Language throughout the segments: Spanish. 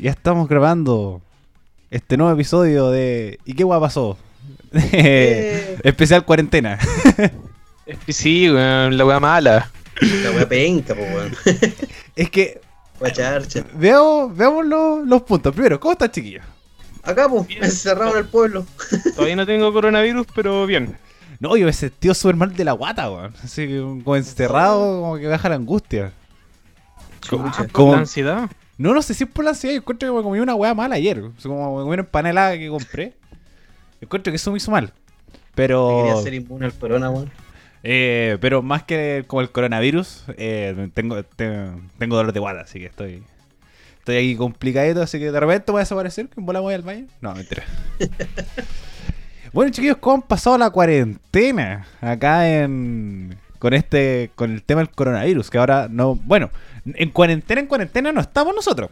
Ya estamos grabando este nuevo episodio de ¿Y qué guay pasó? Especial cuarentena. Sí, weón, la weá mala. La wea penca, po, weón. es que Wea charcha. veamos, veamos los, los puntos. Primero, ¿cómo están chiquillos? Acá, pues, encerrado en el pueblo. Todavía no tengo coronavirus, pero bien. No, yo me sentí súper mal de la guata, weón. Así que como encerrado, como que baja la angustia. Chucha. Como- ¿La ansiedad? No, no sé si es por la ansiedad. Yo encuentro que me comí una weá mala ayer. O sea, como me comí una empanada que compré. Yo encuentro que eso me hizo mal. Pero. Quería ser inmune al corona, weón. Eh, pero más que como el coronavirus, eh, tengo, te- tengo dolor de guata, así que estoy estoy aquí complicadito, así que de repente voy a desaparecer, que bola voy al baño. No, mentira. bueno, chiquillos, ¿cómo han pasado la cuarentena acá en con este con el tema del coronavirus? Que ahora no, bueno, en cuarentena en cuarentena no estamos nosotros,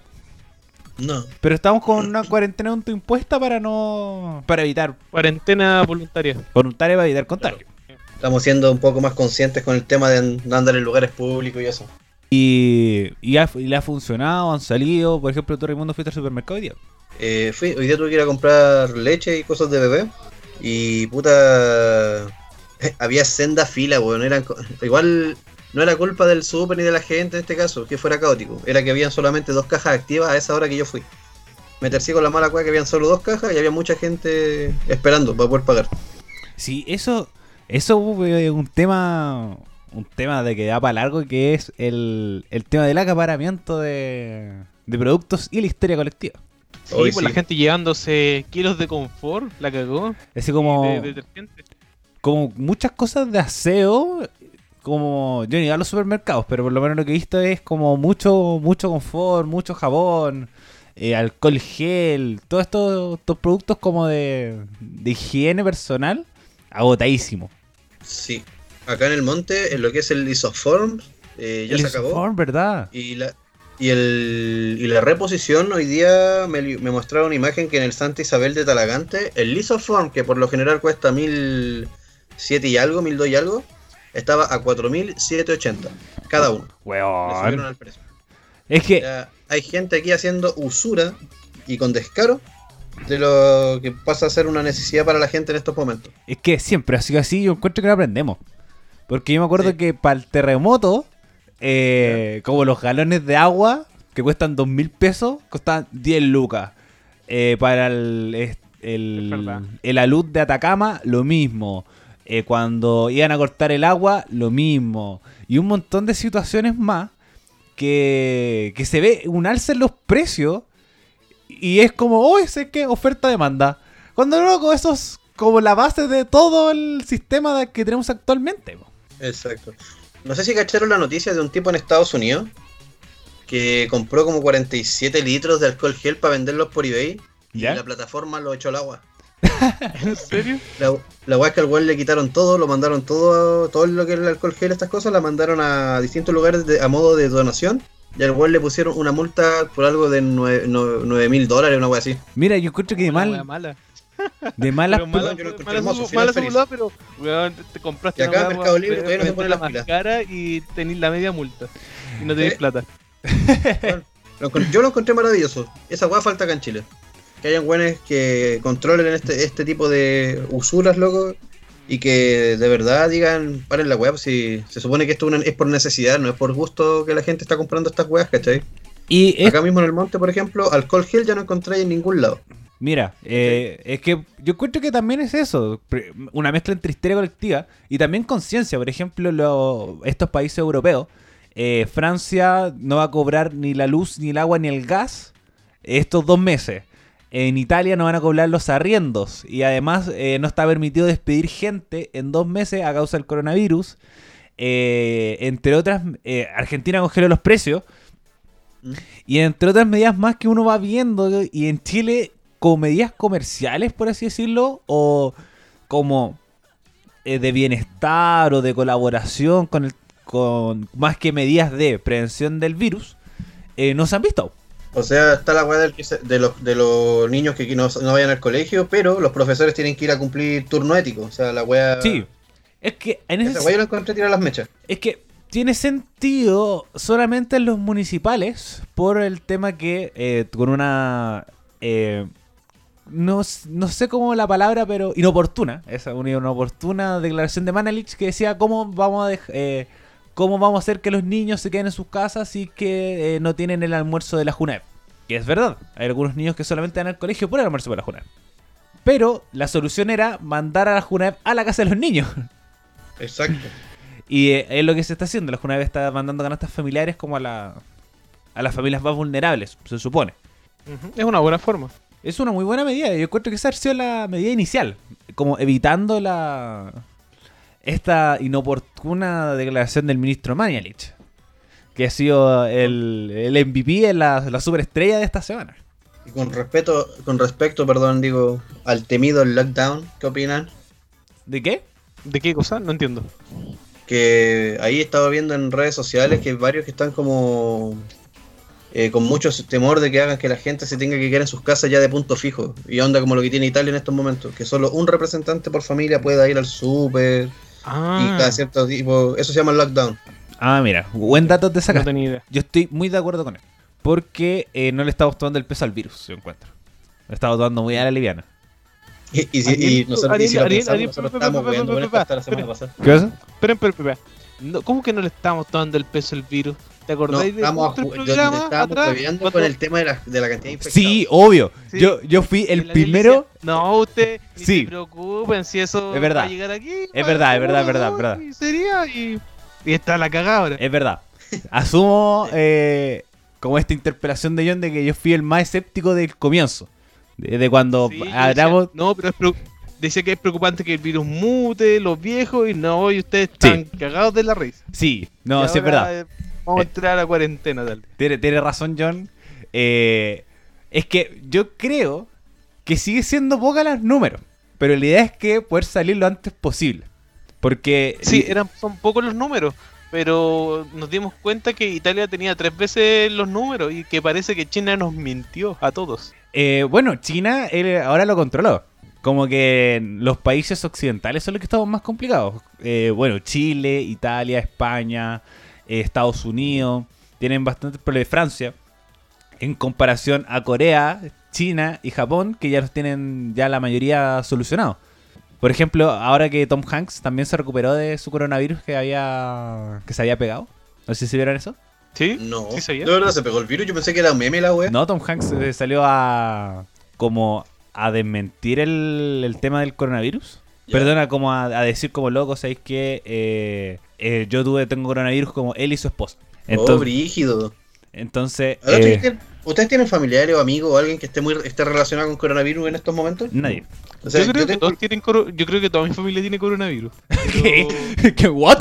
No. pero estamos con una cuarentena autoimpuesta para no para evitar Cuarentena voluntaria. voluntaria para evitar contagio. Estamos siendo un poco más conscientes con el tema de an- de andar en lugares públicos y eso. Y, y, ha- y le ha funcionado, han salido. Por ejemplo, tú, Raimundo, fuiste al supermercado hoy día. Eh, fui, hoy día tuve que ir a comprar leche y cosas de bebé. Y puta. Había senda fila, weón. Eran, igual no era culpa del super ni de la gente en este caso, que fuera caótico. Era que habían solamente dos cajas activas a esa hora que yo fui. Me tercí con la mala cueva que habían solo dos cajas y había mucha gente esperando para poder pagar. Sí, eso, eso es un tema, un tema de que da para largo, que es el, el tema del acaparamiento de, de productos y la histeria colectiva. Sí, Hoy pues sí. la gente llevándose kilos de confort, la cagó. Así como, De, de detergente. Como muchas cosas de aseo, como yo ni a los supermercados, pero por lo menos lo que he visto es como mucho, mucho confort, mucho jabón, eh, alcohol gel, todos estos, estos productos como de, de higiene personal, agotadísimo. Sí. Acá en el monte, en lo que es el Isoform, eh, ya El se acabó. Isoform, ¿verdad? Y la, y, el, y la reposición, hoy día me, me mostraron una imagen que en el Santa Isabel de Talagante, el Lisoform, que por lo general cuesta 1007 y algo, 1002 y algo, estaba a 4780 cada uno. Le subieron Weón. al precio. Es que, Ya hay gente aquí haciendo usura y con descaro de lo que pasa a ser una necesidad para la gente en estos momentos. es que siempre ha sido así, yo encuentro que lo aprendemos. Porque yo me acuerdo Sí. que para el terremoto, eh, como los galones de agua, que cuestan dos mil pesos, costaban 10 lucas. Eh, para el, el, el alud de Atacama, lo mismo. Eh, cuando iban a cortar el agua, lo mismo. Y un montón de situaciones más que, que se ve un alza en los precios y es como, oh, ese que oferta-demanda. Cuando loco, eso es como la base de todo el sistema que tenemos actualmente. po. Exacto. No sé si cacharon la noticia de un tipo en Estados Unidos que compró como 47 litros de alcohol gel para venderlos por eBay y ¿Ya? la plataforma lo echó al agua. ¿En serio? La, la weá es que al weón le quitaron todo, lo mandaron todo, todo lo que era el alcohol gel, estas cosas, la mandaron a distintos lugares de- a modo de donación. Y al weón le pusieron una multa por algo de 9 mil dólares, una weá así. Mira, yo encuentro que de mal, mala. de malas Pero mala, yo lo encontré mala hermoso, su- final mala su feliz. volada, pero weón, te, te compraste Y acá en Mercado Libre todavía no se ponen las más cara y tenés la media multa. Y no tenés Eh. plata. Yo lo encontré maravilloso. Esa weá falta acá en Chile. Que hayan weones que controlen este, este tipo de usuras, loco. Y que de verdad digan, paren la weá. pues Si se supone que esto es por necesidad, no es por gusto que la gente está comprando estas weas, ¿cachai? Y es- Acá mismo en el monte, por ejemplo, alcohol gel ya no encontráis en ningún lado. mira, eh, es que yo encuentro que también es eso, una mezcla entre histeria colectiva y también conciencia. Por ejemplo, lo- estos países europeos, eh, Francia no va a cobrar ni la luz, ni el agua, ni el gas estos dos meses. En Italia no van a cobrar los arriendos y además eh, no está permitido despedir gente en dos meses a causa del coronavirus. Eh, entre otras, eh, Argentina congeló los precios. Mm. Y entre otras medidas más que uno va viendo, y en Chile, como medidas comerciales, por así decirlo, o como de bienestar o de colaboración con el, con más que medidas de prevención del virus, no se han visto. O sea, está la weá de, los, de los niños que no, no vayan al colegio, pero los profesores tienen que ir a cumplir turno ético. O sea, la weá. Sí, es que en ese Esa weá yo la encontré tirar las mechas. Es que tiene sentido solamente en los municipales por el tema que eh, con una... eh, no, no sé cómo la palabra, pero inoportuna. Esa una inoportuna declaración de Manelich que decía cómo vamos a dej- eh, cómo vamos a hacer que los niños se queden en sus casas y que eh, no tienen el almuerzo de la JUNEP. Que es verdad. Hay algunos niños que solamente van al colegio por el almuerzo de la JUNEP. Pero la solución era mandar a la JUNEP a la casa de los niños. Exacto. Y eh, es lo que se está haciendo. La JUNEP está mandando canastas familiares como a, la, a las familias más vulnerables, se supone. Es una buena forma. Es una muy buena medida. Yo encuentro que esa ha sido la medida inicial. Como evitando la esta inoportuna declaración del ministro Mañalich. Que ha sido el, el MVP, la, la superestrella de esta semana. Y con respeto, con respecto, perdón, digo, al temido lockdown, ¿qué opinan? ¿De qué? ¿De qué cosa? No entiendo. Que ahí estaba viendo en redes sociales que hay varios que están como eh, con mucho temor de que hagan que la gente se tenga que quedar en sus casas ya de punto fijo. Y onda como lo que tiene Italia en estos momentos, que solo un representante por familia pueda ir al súper y Ah, cada cierto tipo, eso se llama lockdown. Ah, mira, buen dato te no sacas. tenía idea. Yo estoy muy de acuerdo con él. Porque eh, no le estamos tomando el peso al virus, yo encuentro. Le estamos tomando muy a la liviana. Y, y si, Ariel, y nosotros, y si lo Ariel, pensamos, Ariel, nosotros Ariel, estábamos pa, pa, viendo hasta la semana pasada. ¿Qué pasa? Esperen, esperen, esperen. No, ¿Cómo que no le estamos tomando el peso al virus? ¿Te No, acordáis de estábamos, nuestro ju- yo- programa estábamos atrás? con el tema de la, de la cantidad de infectados. Sí, obvio. Sí. Yo, yo fui el primero. Alicia, No, usted ni Sí. se preocupen si eso Es verdad. va a llegar aquí. Es verdad, es verdad, es verdad, es verdad. Y sería y, y está la cagada ahora. Es verdad. Asumo eh, como esta interpelación de John de que yo fui el más escéptico del comienzo. De, de cuando Sí, hablamos. decía, no, pero es decía que es preocupante que el virus mute, los viejos, y no, y ustedes están cagados de la risa. Sí, no, Y sí es verdad. Vamos a Eh. entrar a la cuarentena, tal. Tiene, tiene razón, John. Eh, es que yo creo que sigue siendo poca los números. Pero la idea es que poder salir lo antes posible. Porque. Sí, eran, son pocos los números, pero nos dimos cuenta que Italia tenía tres veces los números y que parece que China nos mintió a todos. Eh, bueno, China él ahora lo controló. Como que los países occidentales son los que estamos más complicados. Eh, bueno, Chile, Italia, España, eh, Estados Unidos, tienen bastantes problemas. Francia, en comparación a Corea, China y Japón, que ya los tienen ya la mayoría solucionados. Por ejemplo, ahora que Tom Hanks también se recuperó de su coronavirus que había que se había pegado. No sé si vieron eso. ¿Sí? No, ¿Sí sabía? de verdad se pegó el virus. Yo pensé que era un meme la wea. No, Tom Hanks eh, salió a como a desmentir el, el tema del coronavirus. Ya. Perdona, como a, a decir como loco, ¿sabéis que eh, eh, yo tuve, tengo coronavirus como él y su esposa? oh, Entonces, brígido. entonces Ahora, ¿ustedes eh, tienen- ¿Ustedes tienen familiares o amigos o alguien que esté muy esté relacionado con coronavirus en estos momentos? nadie. O sea, yo, creo que tengo- todos tienen coro- yo creo que toda mi familia tiene coronavirus. ¿Qué? ¿Qué? ¿What?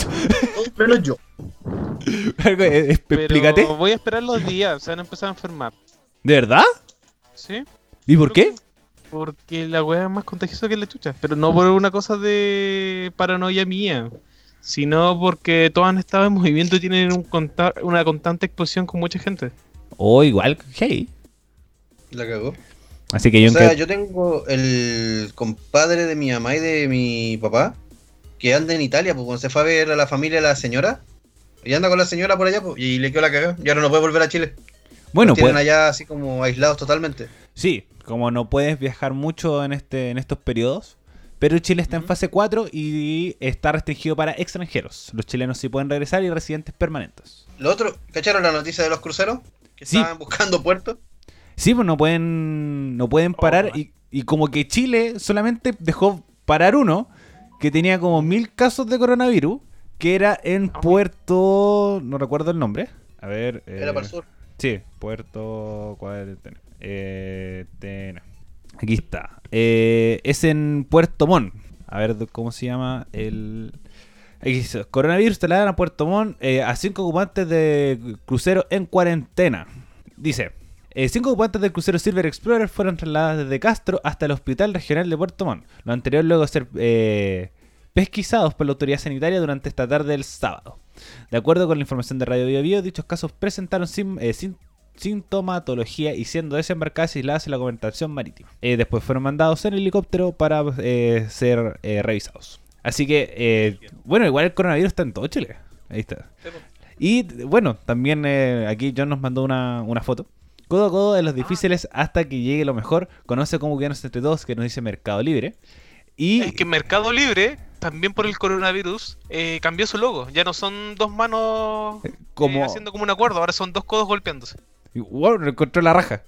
menos yo. Eh, eh, Pero Explícate. voy a esperar los días, se van a empezar a enfermar. ¿De verdad? ¿Sí? ¿Y por qué? Porque la weá es más contagiosa que la chucha. Pero no por una cosa de paranoia mía. Sino porque todos han estado en movimiento y tienen un conta- una constante exposición con mucha gente. O igual, hey. La cagó. Así que yo O sea, que- yo tengo el compadre de mi mamá y de mi papá que anda en Italia, pues cuando se fue a ver a la familia de la señora. Y anda con la señora por allá, pues, y le quedó la cagada. Y ahora no puede volver a Chile. bueno, Los tienen pues, allá así como aislados totalmente. sí, como no puedes viajar mucho en este en estos periodos, pero Chile está en fase 4 y está restringido para extranjeros. Los chilenos sí pueden regresar y residentes permanentes. Lo otro, ¿cacharon la noticia de los cruceros? Que Sí. estaban buscando puertos. Sí, pues no pueden no pueden Oh, parar y, y como que Chile solamente dejó parar uno que tenía como mil casos de coronavirus, que era en Ah. Puerto, no recuerdo el nombre. A ver, Era eh, para el sur. Sí, Puerto Cuarentena. Eh, tena. Aquí está. Eh, es en Puerto Montt. A ver cómo se llama el. Aquí dice, coronavirus trasladan a Puerto Montt eh, a cinco ocupantes de crucero en cuarentena. Dice, eh, cinco ocupantes del crucero Silver Explorer fueron trasladados desde Castro hasta el Hospital Regional de Puerto Montt. Lo anterior luego de ser eh, pesquisados por la autoridad sanitaria durante esta tarde del sábado. De acuerdo con la información de Radio Bio Bio, dichos casos presentaron sim- eh, sin- sintomatología y siendo desembarcadas y aisladas en la conversación marítima. Eh, después fueron mandados en helicóptero para eh, ser eh, revisados. Así que, bueno, igual el coronavirus está en todo Chile. Ahí está. Y bueno, también aquí John nos mandó una, una foto. Codo a codo de los difíciles hasta que llegue lo mejor. Conoce cómo guiarnos entre todos, que nos dice Mercado Libre. Y Es que Mercado Libre, también por el coronavirus, eh, cambió su logo. Ya no son dos manos eh, como... haciendo como un acuerdo, ahora son dos codos golpeándose. Y, Wow, lo encontró la raja.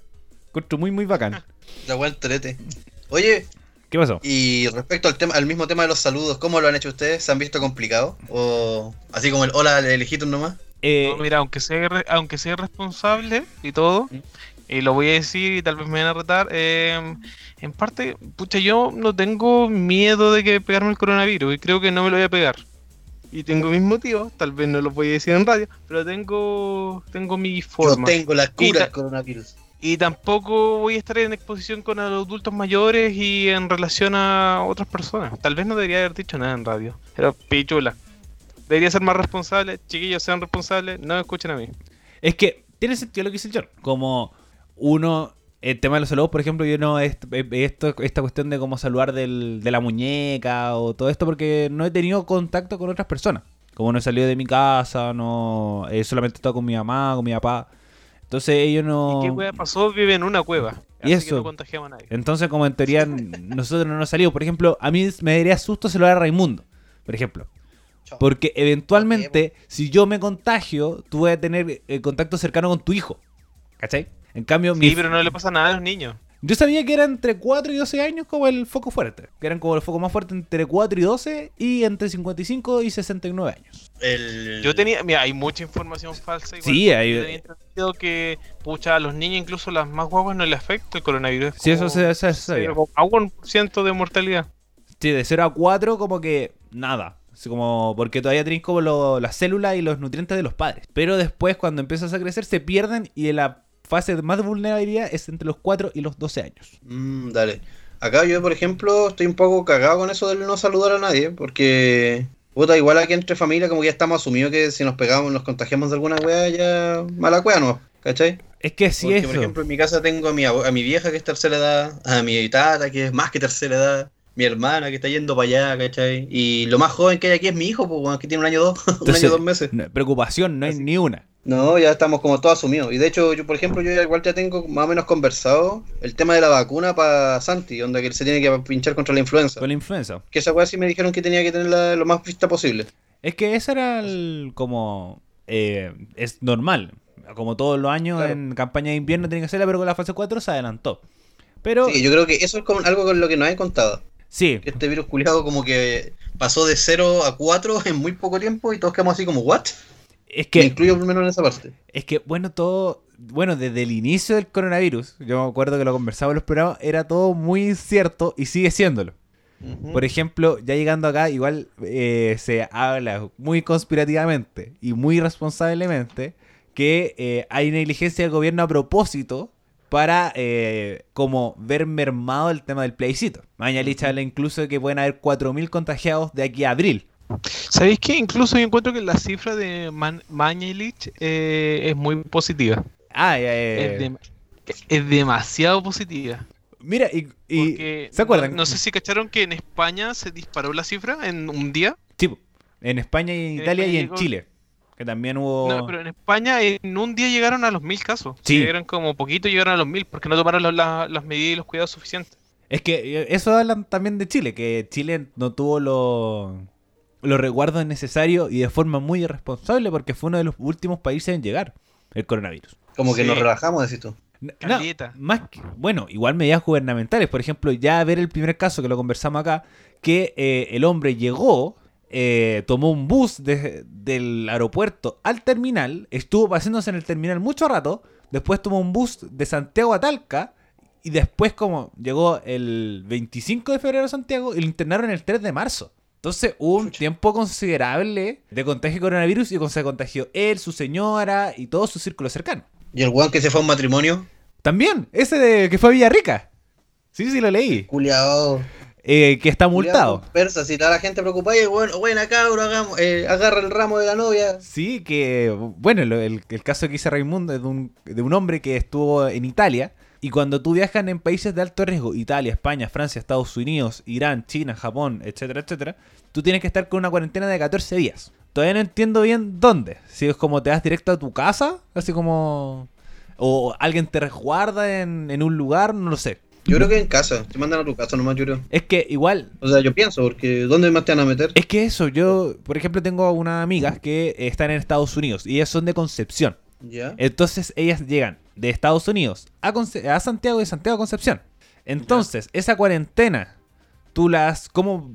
Encontró muy, muy bacán. La weá entrete. Oye, ¿Qué pasó? y respecto al tema, al mismo tema de los saludos, ¿cómo lo han hecho ustedes? ¿Se han visto complicado? ¿O así como el hola de lejitos nomás? Eh, No, mira, aunque sea, aunque sea responsable y todo, ¿Mm? y lo voy a decir y tal vez me van a retar, eh, en parte, pucha, yo no tengo miedo de que pegarme el coronavirus y creo que no me lo voy a pegar. Y tengo mis motivos, tal vez no los voy a decir en radio, pero tengo, tengo mi Yo forma. tengo la cura del coronavirus. Y tampoco voy a estar en exposición con adultos mayores y en relación a otras personas. Tal vez no debería haber dicho nada en radio. Pero pichula. Debería ser más responsable. Chiquillos, sean responsables. No me escuchen a mí. Es que tiene sentido lo que dice el John. Como uno, el tema de los saludos, por ejemplo, yo no, eh, esto, esta cuestión de cómo saludar del- de la muñeca o todo esto, porque no he tenido contacto con otras personas. Como no he salido de mi casa, no he solamente estado con mi mamá, con mi papá. Entonces ellos no... ¿Y qué wea pasó? Vive en una cueva. Y Así que eso. no contagiamos a nadie. Entonces, como en teoría nosotros no nos salimos. Por ejemplo, a mí me daría susto saludar a Raimundo, por ejemplo. Porque eventualmente, si yo me contagio, tú vas a tener eh, contacto cercano con tu hijo. ¿Cachai? En cambio, mi- Sí, pero no le pasa nada a los niños. yo sabía que era entre 4 y 12 años como el foco fuerte. Que eran como el foco más fuerte entre 4 y 12 y entre 55 y 69 años. El... Yo tenía, mira, hay mucha información falsa. igual. Sí, hay- Yo tenía entendido que, pucha, a los niños, incluso las más guaguas, no les afecta el coronavirus. Es Sí, eso se, se- se sabía. a un ciento de mortalidad. Sí, de 0 a 4 como que nada. Así como porque todavía tenéis como lo- las células y los nutrientes de los padres. Pero después cuando empiezas a crecer se pierden y la fase de más vulnerabilidad es entre los 4 y los 12 años. Mm, dale. Acá yo, por ejemplo, estoy un poco cagado con eso del no saludar a nadie, porque, puta, igual aquí entre familia como que ya estamos asumidos que si nos pegamos, nos contagiamos de alguna weá, ya mala weá no, ¿cachai? Es que sí eso. por ejemplo, en mi casa tengo a mi, a mi vieja que es tercera edad, a mi tata que es más que tercera edad, mi hermana que está yendo para allá, ¿cachai? Y lo más joven que hay aquí es mi hijo, pues, que tiene un año dos, un Entonces, año dos meses. preocupación no hay Así. ni una. No, ya estamos como todos asumidos. Y de hecho, yo, por ejemplo, yo igual ya tengo más o menos conversado el tema de la vacuna para Santi, que él se tiene que pinchar contra la influenza. Con la influenza. Que esa weá sí me dijeron que tenía que tenerla lo más vista posible. Es que eso era el- como... eh, es normal. Como todos los años Claro. en campaña de invierno tienen que hacerla, pero con la fase 4 se adelantó. Pero Sí, yo creo que eso es como algo con lo que nos han contado. sí, Que este virus culiado como que pasó de 0 a 4 en muy poco tiempo y todos quedamos así como, ¿what? Es Me que incluyo primero en esa parte. Es que, bueno, todo. Bueno, desde el inicio del coronavirus, yo me acuerdo que lo conversaba en los programas, era todo muy cierto y sigue siéndolo. Por ejemplo, ya llegando acá, igual eh, se habla muy conspirativamente y muy responsablemente que eh, hay negligencia del gobierno a propósito para eh, como ver mermado el tema del plebiscito. Mañalich habla incluso de que pueden haber 4.000 contagiados de aquí a abril. ¿Sabéis qué? Incluso yo encuentro que la cifra de Man Mañalich eh, es muy positiva. Ah, ya, eh, Es, es demasiado positiva. mira, y, y- Porque ¿se acuerdan? No, no sé si cacharon que en España se disparó la cifra en un día. Sí, en España y en Italia y en llegó- Chile. Que también hubo. No, pero en España en un día llegaron a los mil casos. Sí. Llegaron como poquito, llegaron a los mil porque no tomaron la- la- las medidas y los cuidados suficientes. Es que eh, eso hablan también de Chile, que Chile no tuvo los los resguardos necesarios y de forma muy irresponsable porque fue uno de los últimos países en llegar el coronavirus. Como que Sí. nos relajamos, decís tú. N- Caleta. más que- bueno, igual medidas gubernamentales. Por ejemplo, ya ver el primer caso que lo conversamos acá, que eh, el hombre llegó, eh, tomó un bus de- del aeropuerto al terminal, estuvo paseándose en el terminal mucho rato, después tomó un bus de Santiago a Talca, y después como llegó el 25 de febrero a Santiago y lo internaron el 3 de marzo. Entonces hubo un Chucha. tiempo considerable de contagio de coronavirus y se contagió él, su señora y todo su círculo cercano. Y el weón que se fue a un matrimonio, También, ese de que fue a Villarrica. Sí, sí, lo leí. culiao. Eh, que está multado. Persa, si toda la gente preocupada, y el weón, buena cabro, hagamos, eh, agarra el ramo de la novia. Sí, que bueno, lo- el, el caso que dice Raimundo es de un, de un hombre que estuvo en Italia. Y cuando tú viajas en países de alto riesgo, Italia, España, Francia, Estados Unidos, Irán, China, Japón, etcétera, etcétera, tú tienes que estar con una cuarentena de 14 días. todavía no entiendo bien dónde. Si es como te vas directo a tu casa, así como... O alguien te resguarda en, en un lugar, no lo sé. Yo creo que en casa, te mandan a tu casa nomás, yo creo. Es que igual, O sea, yo pienso, porque ¿dónde más te van a meter? es que eso, yo, por ejemplo, tengo unas amigas que están en Estados Unidos y ellas son de Concepción. Ya. Entonces ellas llegan de Estados Unidos a, Conce- a Santiago y de Santiago a Concepción. Entonces, esa cuarentena, tú las, ¿cómo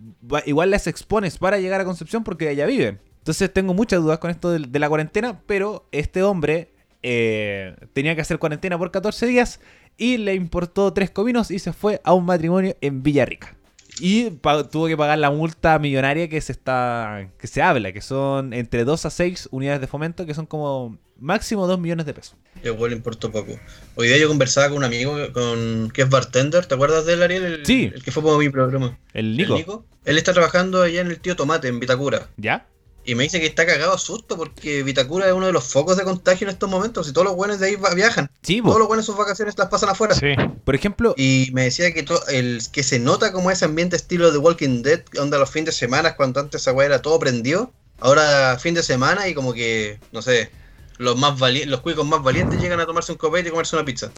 igual las expones para llegar a Concepción porque allá viven? Entonces tengo muchas dudas con esto de, de la cuarentena, pero este hombre eh, tenía que hacer cuarentena por 14 días y le importó tres cominos y se fue a un matrimonio en Villarrica. Y tuvo que pagar la multa millonaria que se está que se habla, que son entre 2 a 6 unidades de fomento, que son como máximo 2 millones de pesos. Igual importó poco. Hoy día yo conversaba con un amigo con, que es bartender, ¿te acuerdas de él, Ariel? El, Sí. El que fue por mi programa. El El Nico. Él está trabajando allá en el tío Tomate, en Vitacura. ¿Ya? Y me dice que está cagado a susto porque Vitacura es uno de los focos de contagio en estos momentos. Y todos los buenos de ahí viajan. Sí. Todos los buenos sus vacaciones las pasan afuera. Sí. Por ejemplo, Y me decía que el que se nota como ese ambiente estilo de Walking Dead, onda los fines de semana, cuando antes esa weá era todo prendido. Ahora fin de semana y como que, no sé, los más los cuicos más valientes llegan a tomarse un copete y comerse una pizza.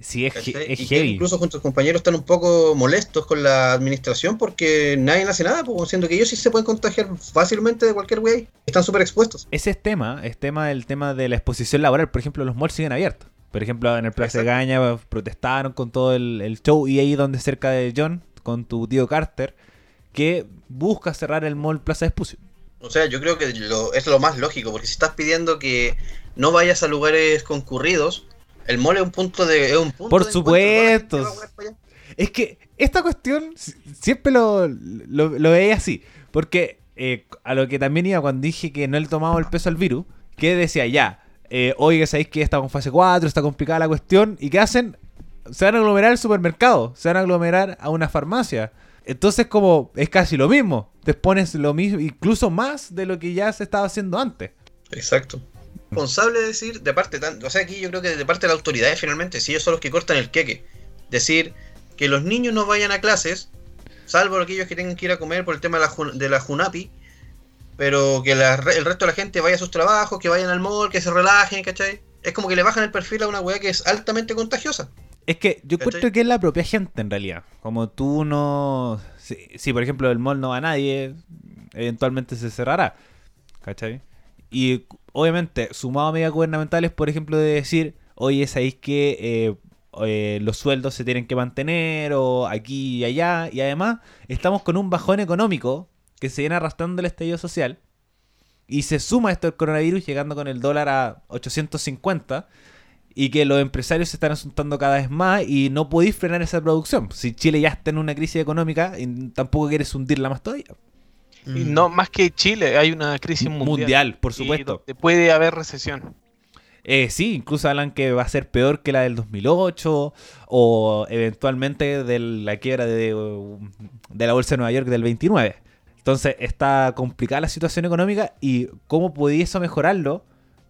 sí, es, he- ¿cachai? es y que heavy. incluso junto a sus compañeros están un poco molestos con la administración porque nadie hace nada, pues, siendo que ellos sí se pueden contagiar fácilmente de cualquier wey. Están súper expuestos. Ese es tema, es tema del tema de la exposición laboral. Por ejemplo, los malls siguen abiertos. Por ejemplo, en el Plaza de. Gaña protestaron con todo el, el show y ahí donde cerca de John, con tu tío Carter, que busca cerrar el mall Plaza Espucio. O sea, yo creo que lo- es lo más lógico, porque si estás pidiendo que no vayas a lugares concurridos, el mall es un punto de. Es un punto Por de supuesto. Es que esta cuestión si- siempre lo, lo, lo veía así. Porque eh, a lo que también iba cuando dije que no le tomaba el peso al virus, que decía ya, eh, oye, sabéis que estamos en fase 4, está complicada la cuestión, ¿y qué hacen? Se van a aglomerar al supermercado, se van a aglomerar a una farmacia. Entonces, como es casi lo mismo, te pones lo mismo, incluso más de lo que ya se estaba haciendo antes. Exacto. Responsable decir, de parte, tan, o sea, aquí yo creo que de parte de la autoridad finalmente, si ellos son los que cortan el queque, decir que los niños no vayan a clases, salvo aquellos que tengan que ir a comer por el tema de la, de la Junapi, pero que la el resto de la gente vaya a sus trabajos, que vayan al mall, que se relajen, ¿cachai? Es como que le bajan el perfil a una weá que es altamente contagiosa. Es que yo encuentro que es la propia gente en realidad. Como tú no. Si, si, por ejemplo el mall no va a nadie, eventualmente se cerrará. ¿Cachai? Y obviamente, sumado a medidas gubernamentales, por ejemplo, de decir, oye, ¿sabéis que eh, eh, los sueldos se tienen que mantener? O aquí y allá. Y además, estamos con un bajón económico que se viene arrastrando el estallido social. Y se suma esto del coronavirus llegando con el dólar a 850 y que los empresarios se están asuntando cada vez más y no podéis frenar esa producción. Si Chile ya está en una crisis económica y tampoco quieres hundirla más todavía. Y no, más que Chile, hay una crisis mundial. Mundial, por supuesto. puede haber recesión. Eh, sí, incluso hablan que va a ser peor que la del 2008 o eventualmente de la quiebra de, de la Bolsa de Nueva York del 29. Entonces está complicada la situación económica y cómo pudiese mejorarlo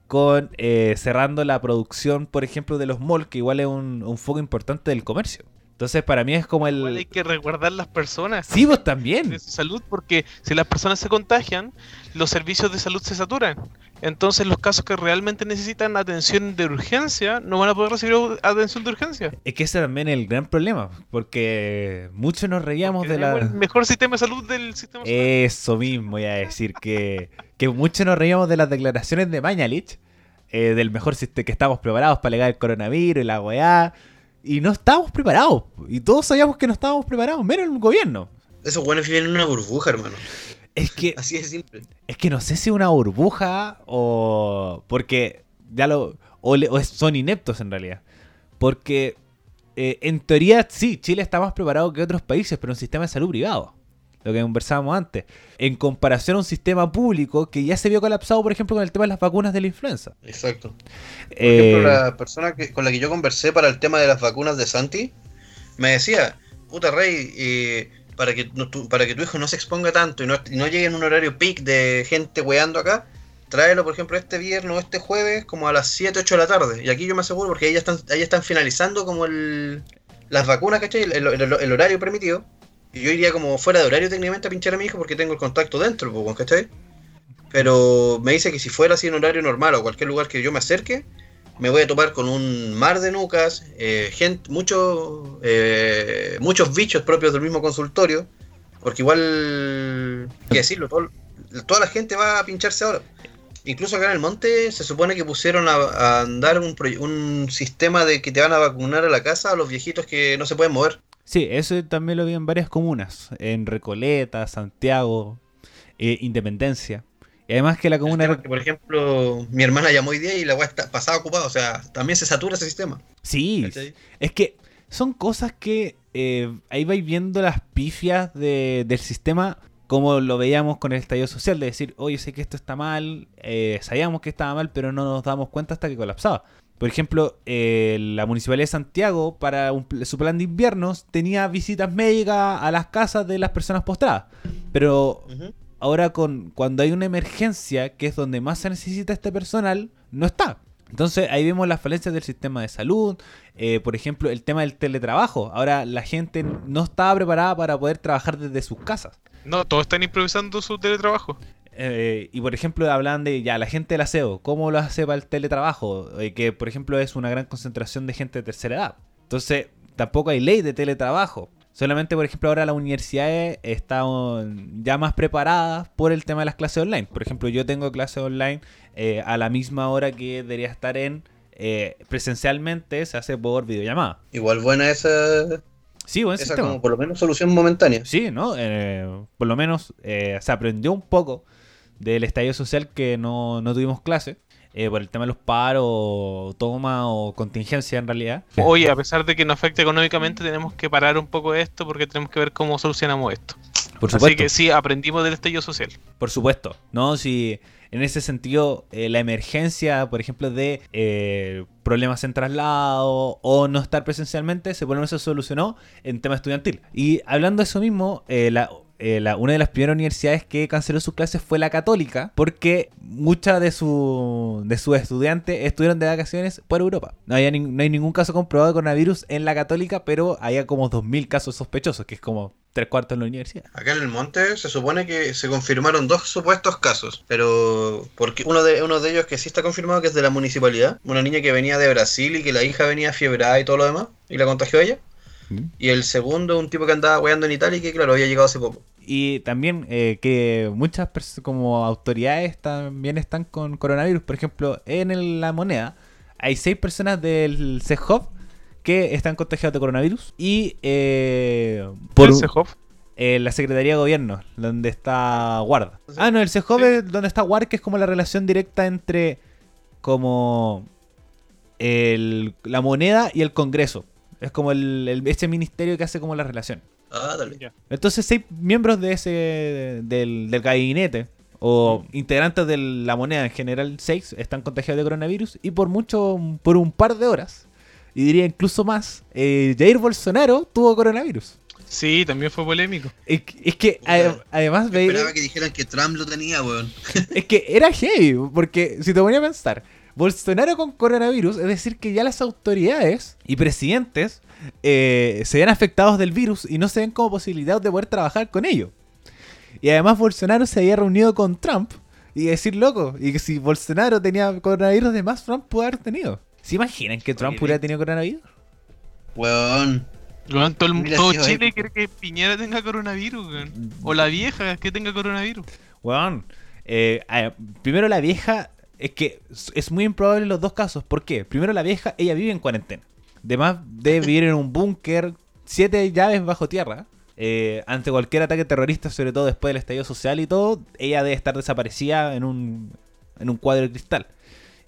con eh, cerrando la producción, por ejemplo, de los malls, que igual es un, un foco importante del comercio. Entonces para mí es como Igual hay el... que resguardar las personas. Sí, vos también. de su salud porque si las personas se contagian, los servicios de salud se saturan. Entonces los casos que realmente necesitan atención de urgencia no van a poder recibir atención de urgencia. Es que ese también es el gran problema, porque muchos nos reíamos Porque de la... el mejor sistema de salud del sistema. Eso mismo, voy a decir que, que muchos nos reíamos de las declaraciones de Mañalich, eh, del mejor sistema, que estamos preparados para alegar el coronavirus y la weá, y no estábamos preparados, y todos sabíamos que no estábamos preparados, menos el gobierno. Esos buenos viven en una burbuja, hermano. Es que, Así de simple. es que no sé si una burbuja o... porque ya lo... o, le- o son ineptos en realidad. Porque eh, en teoría sí, Chile está más preparado que otros países, pero un sistema de salud privado. Lo que conversábamos antes. En comparación a un sistema público que ya se vio colapsado, por ejemplo, con el tema de las vacunas de la influenza. Exacto. Por Eh, ejemplo, la persona que, con la que yo conversé para el tema de las vacunas de Santi me decía, puta rey, eh, para, que no- tu, para que tu hijo no se exponga tanto y no, y no llegue en un horario peak de gente weando acá, tráelo, por ejemplo, este viernes o este jueves como a las 7, 8 de la tarde. Y aquí yo me aseguro, porque ahí ya están, ahí están finalizando como el, las vacunas, ¿cachai? El- el horario permitido. Yo iría como fuera de horario técnicamente a pinchar a mi hijo porque tengo el contacto dentro, pues, ¿cachai? pero me dice que si fuera así en horario normal o cualquier lugar que yo me acerque, me voy a topar con un mar de nucas, eh, gente, mucho, eh, muchos bichos propios del mismo consultorio, porque igual, hay que decirlo, todo- toda la gente va a pincharse ahora. Incluso acá en el monte se supone que pusieron a, a andar un, un sistema de que te van a vacunar a la casa a los viejitos que no se pueden mover. Sí, eso también lo vi en varias comunas. En Recoleta, Santiago, eh, Independencia. Y además que la comuna... que, por ejemplo, mi hermana llamó hoy día y la weá está pasada ocupada, o sea, también se satura ese sistema. Sí, ¿cachai? es que son cosas que eh, ahí vais viendo las pifias de- del sistema como lo veíamos con el estallido social, de decir, oye, sé que esto está mal, eh, sabíamos que estaba mal, pero no nos damos cuenta hasta que colapsaba. Por ejemplo, eh, la Municipalidad de Santiago, para un su plan de inviernos, tenía visitas médicas a las casas de las personas postradas. Pero ahora con cuando hay una emergencia, que es donde más se necesita este personal, no está. Entonces ahí vemos las falencias del sistema de salud, eh, por ejemplo, el tema del teletrabajo. Ahora la gente no estaba preparada para poder trabajar desde sus casas. No, todos están improvisando su teletrabajo. Eh, y por ejemplo hablan de ya la gente del aseo, ¿cómo lo hace para el teletrabajo? Eh, que por ejemplo es una gran concentración de gente de tercera edad. Entonces tampoco hay ley de teletrabajo. Solamente por ejemplo ahora las universidades están ya más preparadas por el tema de las clases online. Por ejemplo yo tengo clases online eh, a la misma hora que debería estar en presencialmente, se hace por videollamada. Igual buena esa, Sí, buen esa como por lo menos solución momentánea. Sí, ¿no? Eh, por lo menos eh, se aprendió un poco del estallido social que no, no tuvimos clase. eh, por el tema de los paros, toma o contingencia en realidad. Oye, a pesar de que nos afecta económicamente, tenemos que parar un poco esto porque tenemos que ver cómo solucionamos esto. Por Así supuesto. que sí, aprendimos del estallido social. Por supuesto, ¿no? Si en ese sentido eh, la emergencia, por ejemplo, de eh, problemas en traslado o no estar presencialmente, se por lo menos se solucionó en tema estudiantil. Y hablando de eso mismo, eh, la, eh, la- una de las primeras universidades que canceló sus clases fue la católica, porque muchas de, su, de sus estudiantes estuvieron de vacaciones por Europa. No, había nin- no hay ningún caso comprobado de coronavirus en la católica, pero había como 2.000 casos sospechosos, que es como tres cuartos en la universidad. Acá en el monte se supone que se confirmaron dos supuestos casos, pero porque uno de uno de ellos que sí está confirmado que es de la municipalidad, una niña que venía de Brasil y que la hija venía fiebrada y todo lo demás y la contagió a ella. Y el segundo, un tipo que andaba weando en Italia y que claro, había llegado hace poco. Y también eh, que muchas como autoridades también están con coronavirus. Por ejemplo, en el- la moneda hay seis personas del CEJOV que están contagiados de coronavirus. Y eh, por ¿El CEJOF? eh, la Secretaría de Gobierno, donde está Guarda. Ah, no, el CEJOV es donde está Guarda, que es como la relación directa entre como el- la moneda y el Congreso. Es como el, el- ese ministerio que hace como la relación. Ah, dale. Entonces, seis miembros de ese del, del gabinete o integrantes de la moneda en general, seis, están contagiados de coronavirus y por mucho, por un par de horas, y diría incluso más, eh, Jair Bolsonaro tuvo coronavirus. Sí, también fue polémico. Es, que- es que Puta, ade- además esperaba veía, que dijeran que Trump lo tenía, weón. es que era heavy, porque si te ponía a pensar, Bolsonaro con coronavirus, es decir, que ya las autoridades y presidentes eh, se ven afectados del virus y no se ven como posibilidad de poder trabajar con ello. Y además Bolsonaro se había reunido con Trump y decir, loco, y que si Bolsonaro tenía coronavirus, de más Trump pudo haber tenido. ¿Se imaginan que Trump hubiera tenido coronavirus? Weón. Weón, todo, el- todo Chile quiere que Piñera tenga coronavirus, weón. O la vieja que tenga coronavirus. Weón, eh, primero la vieja, es que es- muy improbable los dos casos. ¿Por qué? Primero la vieja, ella vive en cuarentena. Además debe vivir en un búnker, siete llaves bajo tierra. eh, ante cualquier ataque terrorista, sobre todo después del estallido social y todo, ella debe estar desaparecida en un, en un cuadro de cristal.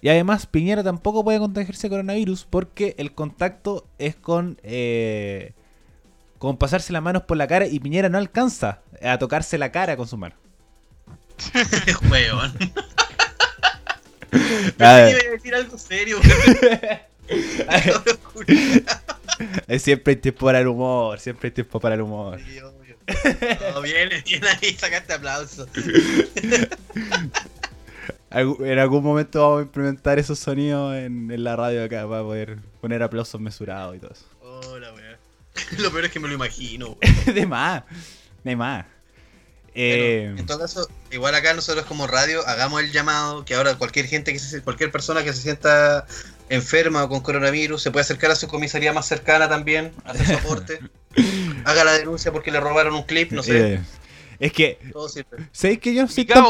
Y además Piñera tampoco puede contagiarse de coronavirus porque el contacto es con... eh, con pasarse las manos por la cara y Piñera no alcanza a tocarse la cara con su mano. Pensé que iba a decir algo serio, Siempre hay tiempo para el humor, siempre hay tiempo para el humor. Sí, obvio. No, bien, bien ahí, sacaste aplauso. En algún momento vamos a implementar esos sonidos en, en la radio acá para poder poner aplausos mesurados y todo eso. Hola, weón. Lo peor es que me lo imagino, weón. de más, de más. Eh, en todo caso, igual acá nosotros como radio hagamos el llamado que ahora cualquier gente que se, cualquier persona que se sienta enferma o con coronavirus se puede acercar a su comisaría más cercana también, hacer su aporte, haga la denuncia porque le robaron un clip, no sé, eh, es que. ¿sabéis que yo soy tan-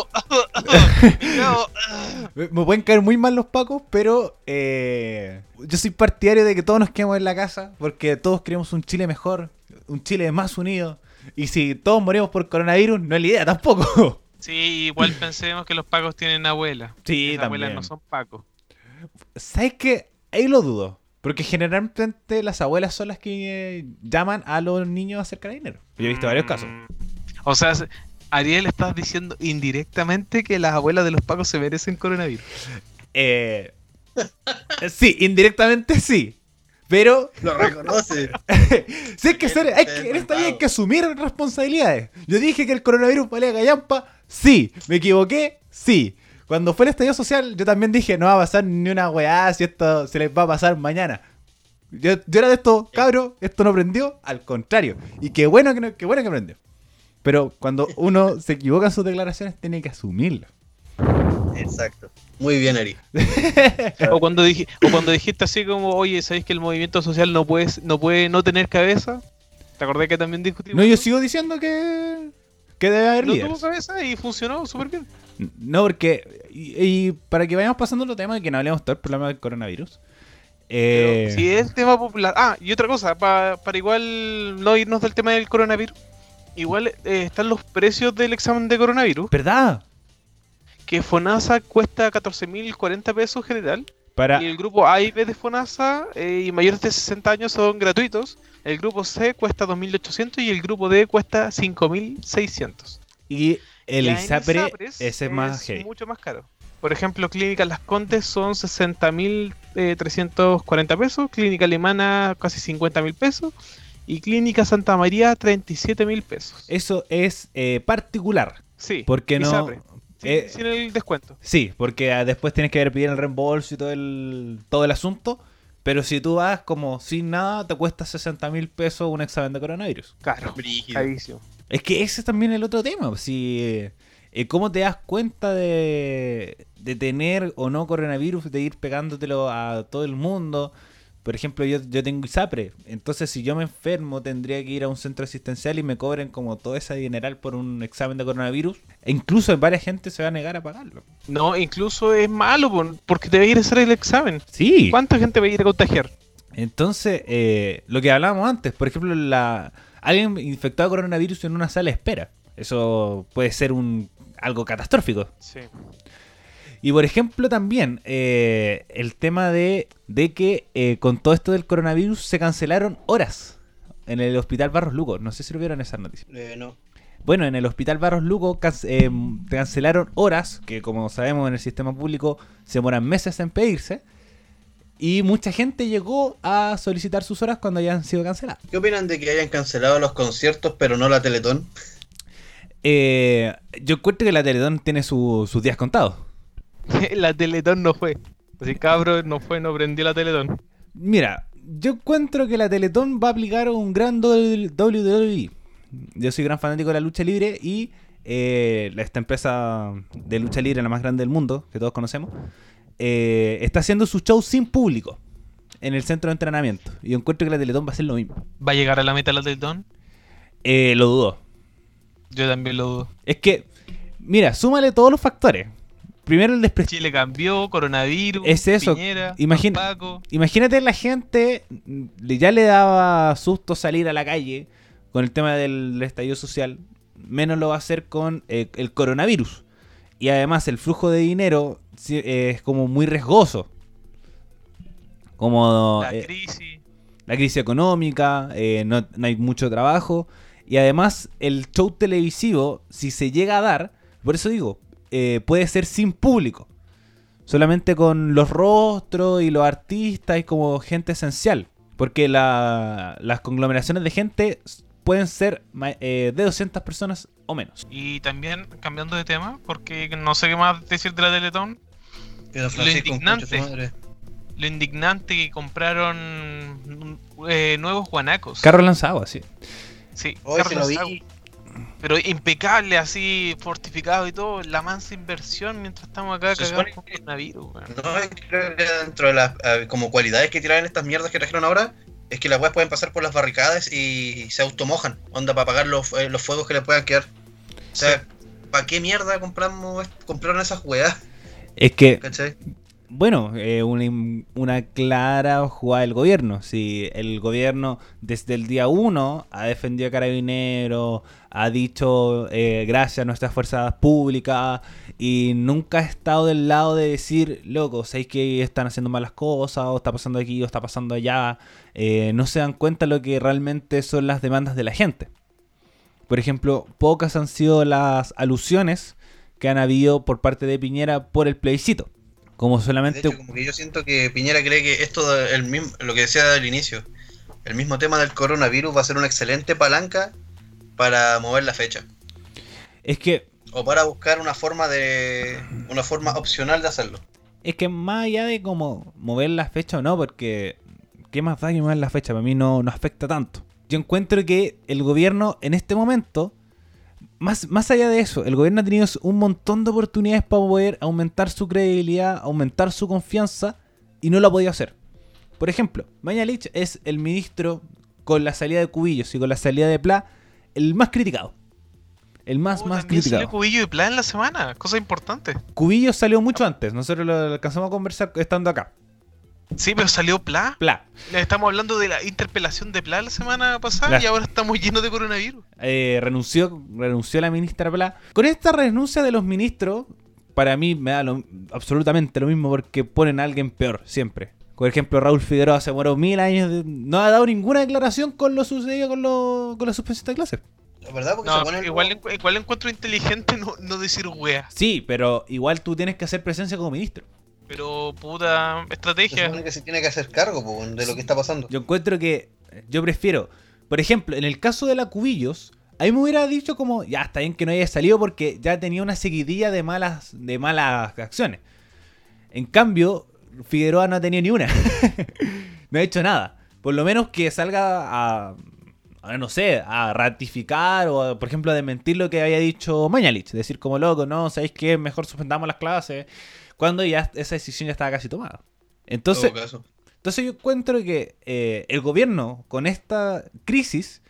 me pueden caer muy mal los pacos, pero eh, yo soy partidario de que todos nos quedemos en la casa porque todos queremos un Chile mejor, un Chile más unido. Y si todos morimos por coronavirus, no es la idea tampoco. Sí, igual pensemos que los pacos tienen abuela. Sí, Las abuelas no son pacos. ¿Sabes qué? Ahí lo dudo. Porque generalmente las abuelas son las que eh, llaman a los niños a hacer carabineros. Yo he visto varios casos. Mm. O sea, se- Ariel, estás diciendo indirectamente que las abuelas de los pacos se merecen coronavirus. Eh, sí, indirectamente sí. Pero Lo reconoce. Si hay que hacer, hay que, en esta vida hay que asumir responsabilidades. Yo dije que el coronavirus valía gallampa, sí. Me equivoqué, sí. Cuando fue el estallido social, yo también dije, no va a pasar ni una weá, si esto se les va a pasar mañana. Yo, yo era de estos cabros, esto no prendió, al contrario. Y qué bueno que, no- qué bueno que prendió. Pero cuando uno se equivoca en sus declaraciones, tiene que asumirlo. Exacto. Muy bien, Ari. O cuando, dije, o cuando dijiste así como, oye, ¿sabéis que el movimiento social no puede, no puede no tener cabeza? ¿Te acordé que también discutimos? No, yo sigo diciendo que, que debe haber No líderes. tuvo cabeza y funcionó súper bien. No, porque. Y, y para que vayamos pasando otro tema, que no hablemos todo el problema del coronavirus. Eh, Pero si es tema popular. Ah, y otra cosa, pa- para igual no irnos del tema del coronavirus. Igual eh, están los precios del examen de coronavirus. ¿Verdad? Que FONASA cuesta 14.040 pesos general. Para. Y el grupo A y B de FONASA eh, y mayores de 60 años son gratuitos. El grupo C cuesta 2.800 y el grupo D cuesta 5.600. Y el Ya en ISAPRE, ISAPRES ese es más heavy. mucho más caro. Por ejemplo, Clínica Las Condes son 60.340 pesos, Clínica Alemana casi 50.000 pesos y Clínica Santa María 37.000 pesos. Eso es eh, particular. Sí, Porque no. ISAPRE, sin, eh, sin el descuento. Sí, porque ah, después tienes que ver pedir el reembolso y todo el, todo el asunto. Pero si tú vas como sin nada, te cuesta 60 mil pesos un examen de coronavirus. Carísimo. Es que ese es también el otro tema. Si, eh, eh, ¿Cómo te das cuenta de, de tener o no coronavirus, de ir pegándotelo a todo el mundo? Por ejemplo, yo, yo tengo ISAPRE. Entonces, si yo me enfermo, tendría que ir a un centro asistencial y me cobren como todo ese dineral por un examen de coronavirus. E incluso varias gente se va a negar a pagarlo. No, incluso es malo por- porque te va a ir a hacer el examen. Sí. ¿Cuánta gente va a ir a contagiar? Entonces, eh, lo que hablábamos antes, por ejemplo, la, alguien infectado de coronavirus en una sala de espera. Eso puede ser un algo catastrófico. Sí. Y por ejemplo también eh, el tema de, de que eh, con todo esto del coronavirus se cancelaron horas en el hospital Barros Luco. No sé si lo vieron esas noticias. Eh, no. Bueno, en el hospital Barros Luco can- cancelaron horas, que como sabemos en el sistema público se demoran meses en pedirse. Y mucha gente llegó a solicitar sus horas cuando ya han sido canceladas. ¿Qué opinan de que hayan cancelado los conciertos pero no la Teletón? Eh, yo encuentro que la Teletón tiene su- sus días contados. la Teletón no fue. Así cabro, no fue, no prendió la Teletón. Mira, yo encuentro que la Teletón va a aplicar un gran WWE. Yo soy gran fanático de la lucha libre y eh, esta empresa de lucha libre, la más grande del mundo, que todos conocemos, eh, está haciendo su show sin público en el centro de entrenamiento. Y yo encuentro que la Teletón va a hacer lo mismo. ¿Va a llegar a la meta la Teletón? Eh, lo dudo. Yo también lo dudo. Es que, mira, súmale todos los factores. Primero el desprestigio. Chile cambió, coronavirus, Es eso, Piñera, Paco. Imagínate la gente, ya le daba susto salir a la calle con el tema del estallido social, menos lo va a hacer con eh, el coronavirus. Y además el flujo de dinero eh, es como muy riesgoso. Como la eh, crisis. la crisis económica, eh, no, no hay mucho trabajo. Y además el show televisivo, si se llega a dar, por eso digo, eh, puede ser sin público. Solamente con los rostros y los artistas y como gente esencial. Porque la- las conglomeraciones de gente pueden ser eh, de 200 personas o menos. Y también, cambiando de tema, porque no sé qué más decir de la Teletón, Pero Francisco, indignante. lo indignante que compraron eh, nuevos guanacos. Carro lanzado, así. sí, Hoy carros se lo lanzados. vi. Pero impecable, así, fortificado y todo, la mansa inversión mientras estamos acá cagados con que- coronavirus, weón. No, es que creo que dentro de las eh, como cualidades que tiraron estas mierdas que trajeron ahora, es que las weas pueden pasar por las barricadas y se automojan. Onda para apagar los, eh, los fuegos que le puedan quedar. O sea, ¿para qué mierda compramos compraron esas weas? Es que ¿Cachai? Bueno, eh, una, clara jugada del gobierno. Si el gobierno desde el día uno ha defendido a Carabineros, ha dicho eh, gracias a nuestras fuerzas públicas y nunca ha estado del lado de decir, loco, ¿sabéis que están haciendo malas cosas? O está pasando aquí o está pasando allá. Eh, no se dan cuenta lo que realmente son las demandas de la gente. Por ejemplo, pocas han sido las alusiones que han habido por parte de Piñera por el plebiscito. Como De solamente hecho, como que yo siento que Piñera cree que esto, el mismo, lo que decía al inicio, el mismo tema del coronavirus va a ser una excelente palanca para mover la fecha. Es que, O para buscar una forma de. una forma opcional de hacerlo. es que más allá de como mover la fecha o no, porque ¿qué más da que mover la fecha? Para mí no, no afecta tanto. Yo encuentro que el gobierno en este momento, más, más allá de eso, el gobierno ha tenido un montón de oportunidades para poder aumentar su credibilidad, aumentar su confianza, y no lo ha podido hacer. Por ejemplo, Mañalich es el ministro con la salida de Cubillos y con la salida de Pla, el más criticado. El más, Oh, más también salió criticado. cubillo y plan en la semana, cosa importante. Cubillos salió mucho antes, nosotros lo alcanzamos a conversar estando acá. Sí, pero salió Pla. Pla. Estamos hablando de la interpelación de Pla la semana pasada La- y ahora estamos llenos de coronavirus. eh, renunció, renunció la ministra Pla. Con esta renuncia de los ministros, para mí me da lo- absolutamente lo mismo porque ponen a alguien peor, siempre. Por ejemplo, Raúl Figueroa se mueró mil años, de- no ha dado ninguna declaración con lo sucedido con, lo, con la suspensión de clases. ¿La verdad? Porque No, se ponen. igual, igual encuentro inteligente no, no decir wea. Sí, pero igual tú tienes que hacer presencia como ministro. Pero puta estrategia. supone que se tiene que hacer cargo po, de lo que está pasando. Yo encuentro que yo prefiero, por ejemplo, en el caso de la Cubillos, ahí me hubiera dicho como, ya está bien que no haya salido porque ya tenía una seguidilla de malas, de malas acciones. En cambio, Figueroa no ha tenido ni una. no ha hecho nada. Por lo menos que salga a, a, no sé, a ratificar o, a, por ejemplo, a desmentir lo que había dicho Mañalich. Decir como loco, no, ¿sabéis qué? Mejor suspendamos las clases. Cuando ya esa decisión ya estaba casi tomada. Entonces, entonces yo encuentro que eh, el gobierno con esta crisis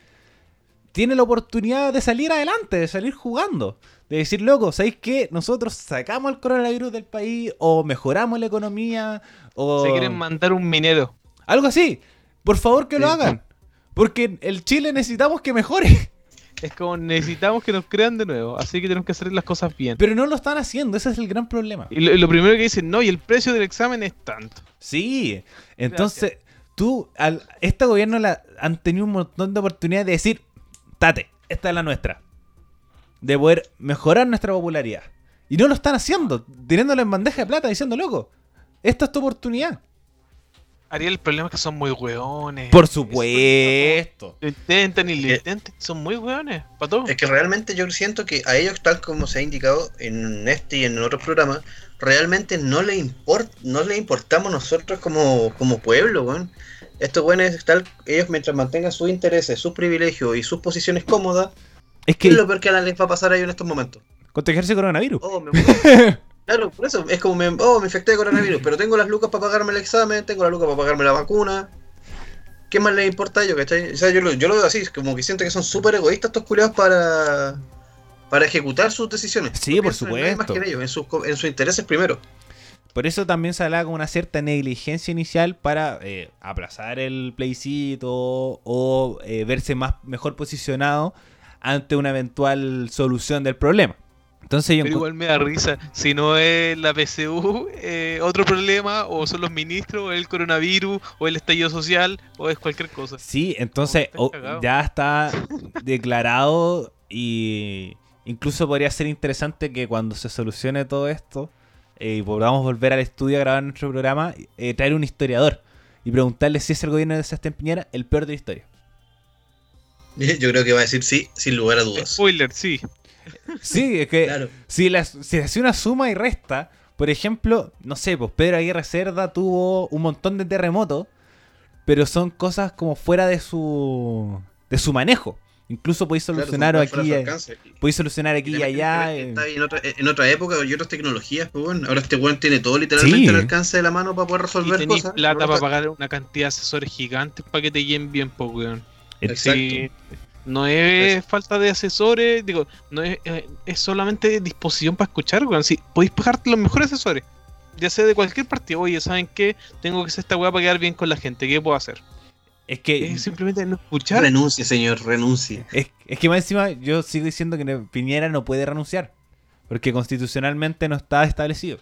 tiene la oportunidad de salir adelante, de salir jugando. De decir, loco, ¿sabéis qué? Nosotros sacamos el coronavirus del país o mejoramos la economía o... Se quieren mandar un minero. Algo así. Por favor que lo hagan. Porque el Chile necesitamos que mejore. Es como necesitamos que nos crean de nuevo, así que tenemos que hacer las cosas bien. Pero no lo están haciendo, ese es el gran problema. Y lo, y lo primero que dicen, no, y el precio del examen es tanto. Sí, entonces tú, al, este gobierno la, han tenido un montón de oportunidades de decir, tate, esta es la nuestra. De poder mejorar nuestra popularidad. Y no lo están haciendo, teniéndolo en bandeja de plata, diciendo, loco, esta es tu oportunidad. Ariel, el problema es que son muy hueones. Por supuesto. Lo intentan y lo Eh. intentan, son muy hueones, para todo. Es que realmente yo siento que a ellos, tal como se ha indicado en este y en otros programas, realmente no le importa, no le importamos nosotros como, como pueblo, weón. Estos weones, tal, ellos mientras mantengan sus intereses, sus privilegios y sus posiciones cómodas, Es ¿qué es que lo peor que les va a pasar a ellos en estos momentos? contagiarse coronavirus. Oh, me Claro, por eso, es como, me, oh, me infecté de coronavirus, pero tengo las lucas para pagarme el examen, tengo las lucas para pagarme la vacuna. ¿Qué más les importa a ellos, cachai? O sea, yo lo, yo lo veo así, como que siento que son súper egoístas estos culiados para, para ejecutar sus decisiones. Sí, No por piensan en más supuesto. que en ellos, en sus, en sus intereses primero. Por eso también se hablaba con una cierta negligencia inicial para eh, aplazar el plebiscito o eh, verse más mejor posicionado ante una eventual solución del problema. Entonces yo Pero igual me da risa. Si no es la PSU, eh, otro problema, o son los ministros, o el coronavirus, o el estallido social, o es cualquier cosa. Sí, entonces Oh, ya está declarado y incluso podría ser interesante que cuando se solucione todo esto eh, y podamos volver al estudio a grabar nuestro programa, eh, traer un historiador y preguntarle si es el gobierno de Sebastián Piñera el peor de la historia. Yo creo que va a decir sí, sin lugar a dudas. Spoiler, sí. Sí, es que Claro. si, las, si hace una suma y resta, por ejemplo, no sé, pues Pedro Aguirre Cerda tuvo un montón de terremotos, pero son cosas como fuera de su de su manejo. Incluso podéis Claro, solucionar fuera aquí, eh, podéis solucionar aquí y allá. eh. está En otra, en otra época y otras tecnologías, pues bueno. Ahora este weón tiene todo literalmente Sí. al alcance de la mano para poder Y resolver tenéis cosas. plata para pagar una cantidad de asesores gigantes para que te guíen bien, pues, weón. Exacto. Sí, no es falta de asesores, digo, no es, eh, es solamente disposición para escuchar, weón. Si podéis pagarte los mejores asesores, ya sea de cualquier partido, oye, ¿saben qué? Tengo que hacer esta weá para quedar bien con la gente, ¿qué puedo hacer? Es que, Es simplemente no escuchar. Renuncie, señor, renuncie. es, es que más encima yo sigo diciendo que Piñera no puede renunciar. Porque constitucionalmente no está establecido.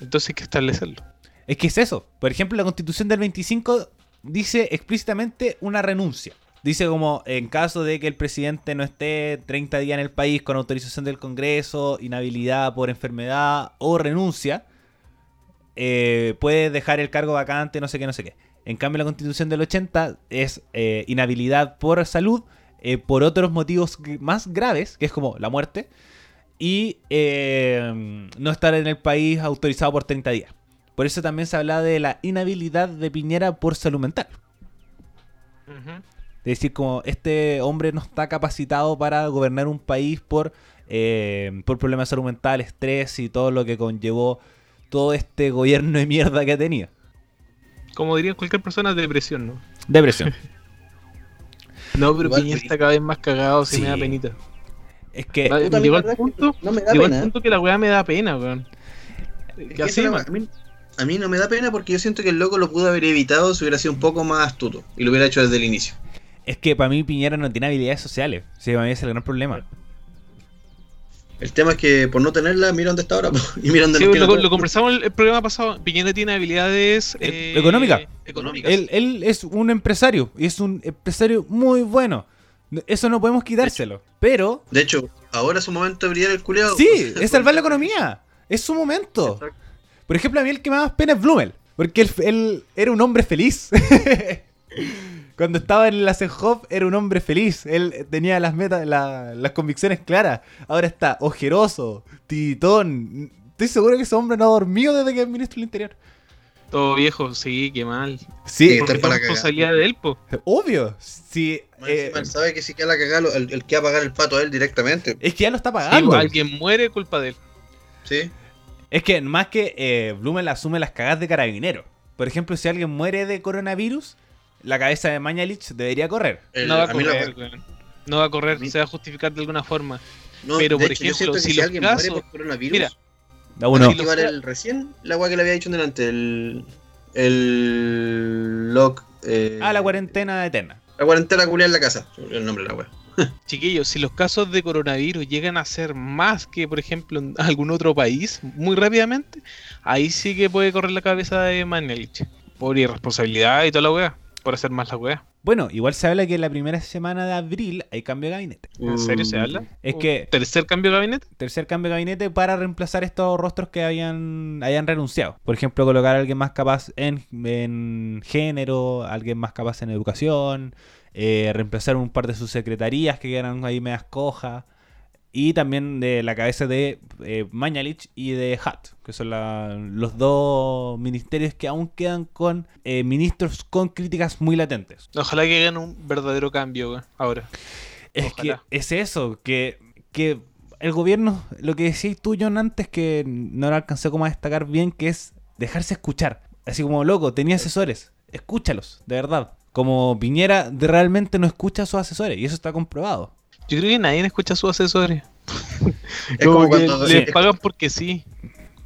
Entonces hay que establecerlo. Es que es eso. Por ejemplo, la constitución del 25 dice explícitamente una renuncia. Dice como en caso de que el presidente no esté 30 días en el país con autorización del Congreso, inhabilidad por enfermedad o renuncia, eh, puede dejar el cargo vacante, no sé qué, no sé qué. En cambio, la constitución del 80 es eh, inhabilidad por salud, eh, por otros motivos más graves, que es como la muerte, y no estar en el país autorizado por 30 días. Por eso también se habla de la inhabilidad de Piñera por salud mental. Es decir, como este hombre no está capacitado para gobernar un país por, eh, por problemas de salud mental, estrés y todo lo que conllevó todo este gobierno de mierda que tenía. Como diría cualquier persona, depresión, ¿no? Depresión. No, pero Igual, Piñera está cada vez más cagado, se Sí. me da penita. es que Puta, llegó al punto, No me da llegó pena. punto que la weá me da pena, weón. Que así, a, mí, a mí no me da pena porque yo siento que el loco lo pudo haber evitado si hubiera sido un poco más astuto y lo hubiera hecho desde el inicio. Es que para mí Piñera no tiene habilidades sociales. Sí, para mí ese es el gran problema. El tema es que por no tenerla, mira dónde está ahora y mira dónde Sí, lo, lo conversamos el, el programa pasado. Piñera tiene habilidades Eh, eh, económica. económicas. Él, él es un empresario y es un empresario muy bueno. Eso no podemos quitárselo. Pero De hecho, ahora es su momento de brillar el culeado. sí, es salvar la economía. Es su momento. Exacto. Por ejemplo, a mí el que me da más pena es Blumel. Porque él, él era un hombre feliz. Cuando estaba en la CENHOF era un hombre feliz. Él tenía las metas, la- las convicciones claras. Ahora está ojeroso, titón. Estoy seguro que ese hombre no ha dormido desde que es ministro del Interior. Todo viejo, sí, qué mal. Sí, Sí, está Porque para responsabilidad de él, po. obvio. Sí, Más eh, sabe que si queda la cagada, el, el que va a pagar el pato a él directamente. es que ya lo está Sí, pagando. alguien muere, culpa de él. Sí. Es que más que eh, Blumel asume las cagadas de carabinero. Por ejemplo, si alguien muere de coronavirus, la cabeza de Mañalich debería correr. El- no va a a mí la- correr, weón. No va a correr, A mí- se va a justificar de alguna forma. no, Pero, por hecho, ejemplo, si si, los alguien casos- muere por coronavirus, Mira, Da uno. Si el recién la weá que le había dicho delante, el. El. Lock. eh, Ah, la cuarentena eterna. La cuarentena culiada en la casa. El nombre de la weá. chiquillos, si los casos de coronavirus llegan a ser más que, por ejemplo, en algún otro país, muy rápidamente, ahí sí que puede correr la cabeza de Manelich. Por irresponsabilidad y toda la weá. Por hacer más la weá. Bueno, igual se habla que en la primera semana de abril hay cambio de gabinete. ¿En serio se habla? Es ¿Un que- ¿Tercer cambio de gabinete? Tercer cambio de gabinete para reemplazar estos rostros que habían, hayan renunciado. Por ejemplo, colocar a alguien más capaz en, en género, alguien más capaz en educación, eh, reemplazar un par de sus secretarías que quedan ahí medias cojas. Y también de la cabeza de eh, Mañalich y de Hat, que son la- los dos ministerios que aún quedan con eh, ministros con críticas muy latentes. Ojalá que hagan un verdadero cambio weón, ahora. Es Ojalá. que es eso, que, que el gobierno, lo que decías tú, John, antes, que no lo alcancé como a destacar bien, que es dejarse escuchar. Así como, loco, tenía asesores, escúchalos, de verdad. Como Piñera realmente no escucha a sus asesores, y eso está comprobado. Yo creo que nadie escucha a sus asesores. Es como, que cuando, les es, pagan porque sí.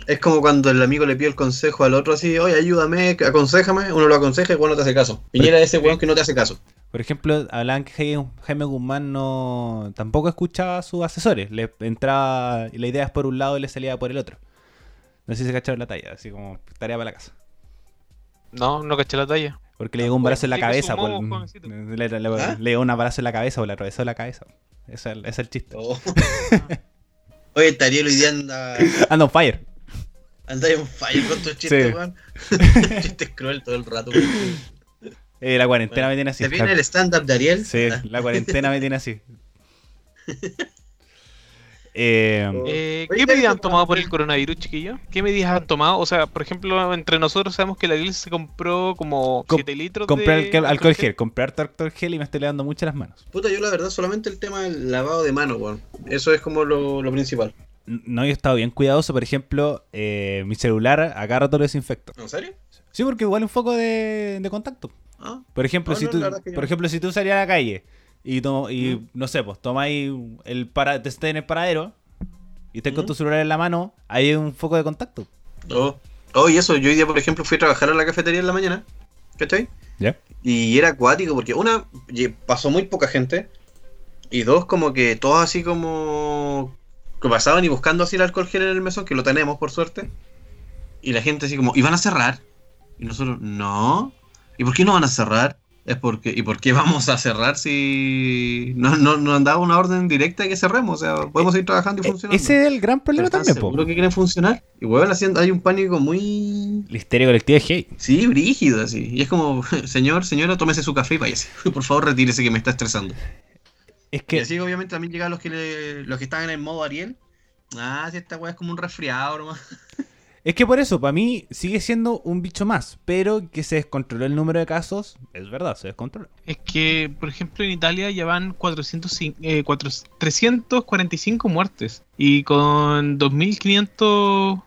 es como cuando el amigo le pide el consejo al otro así, oye, ayúdame, aconsejame, uno lo aconseja y bueno no te hace caso. Piñera es ese weón que no te hace caso. Por ejemplo, hablaban que Jaime, Guzmán no tampoco escuchaba a sus asesores. Le entraba y la idea es por un lado y le salía por el otro. No sé si se cacharon la talla, así como tarea para la casa. No, no caché la talla. Porque le llegó un balazo en la cabeza. por- le, le- ¿Ah? le llegó un balazo en la cabeza o le atravesó la cabeza. Ese es el, ese es el chiste. Oh. oye, Tariel hoy día anda, Anda on fire. anda en fire con tus chistes, Sí. weón. chistes cruel todo el rato. Eh, la cuarentena Bueno, me tiene así. ¿Te viene el stand-up de Ariel? Sí, Ah, la cuarentena me tiene así. Eh, Oh. Eh, ¿Qué ¿te has medidas han tomado por el coronavirus, chiquillos? ¿Qué medidas han tomado? O sea, por ejemplo, entre nosotros sabemos que la iglesia se compró como Com- 7 litros compré de alcohol, alcohol gel, compré harto alcohol gel y me estoy lavando mucho las manos. Puta, yo la verdad solamente el tema del lavado de manos, weón. Eso es como lo, lo principal. No, yo he estado bien cuidadoso, por ejemplo, eh, mi celular acá rato lo desinfecto. ¿En serio? Sí, porque igual un foco de, de contacto. Ah, Por ejemplo, No, si no, tú, por ejemplo, si tú salías a la calle y, to- y Mm. no sé, pues tomáis el para, te estés en el paradero y estás con tu celular en la mano, ahí hay un foco de contacto. Oh. Oh, y eso, yo hoy día, por ejemplo, fui a trabajar a la cafetería en la mañana. ¿Cachai? ¿Ya? Y era acuático porque una, pasó muy poca gente. Y dos, como que todos así como... Que pasaban y buscando así el alcohol gel en el mesón, que lo tenemos por suerte. Y la gente así como, ¿y van a cerrar? Y nosotros, no. ¿Y por qué no van a cerrar? Es porque, ¿y por qué vamos a cerrar si no, no, no han dado una orden directa de que cerremos? O sea, podemos seguir trabajando y E- funcionando. Ese es el gran problema ¿Están también, po. seguros que quieren funcionar? Y weón, haciendo, hay un pánico muy... La histeria colectiva es gay. Sí, brígido así. Y es como, señor, señora, tómese su café y váyase. Por favor, retírese que me está estresando. Es Y que así obviamente también llegan los que le- los que están en el modo Ariel. Ah, si esta weá es como un resfriado nomás. Es que por eso, para mí sigue siendo un bicho más, pero que se descontroló el número de casos, es verdad, se descontroló. Es que, por ejemplo, en Italia ya van 405, eh, cuatro- 345 muertes y con 2.500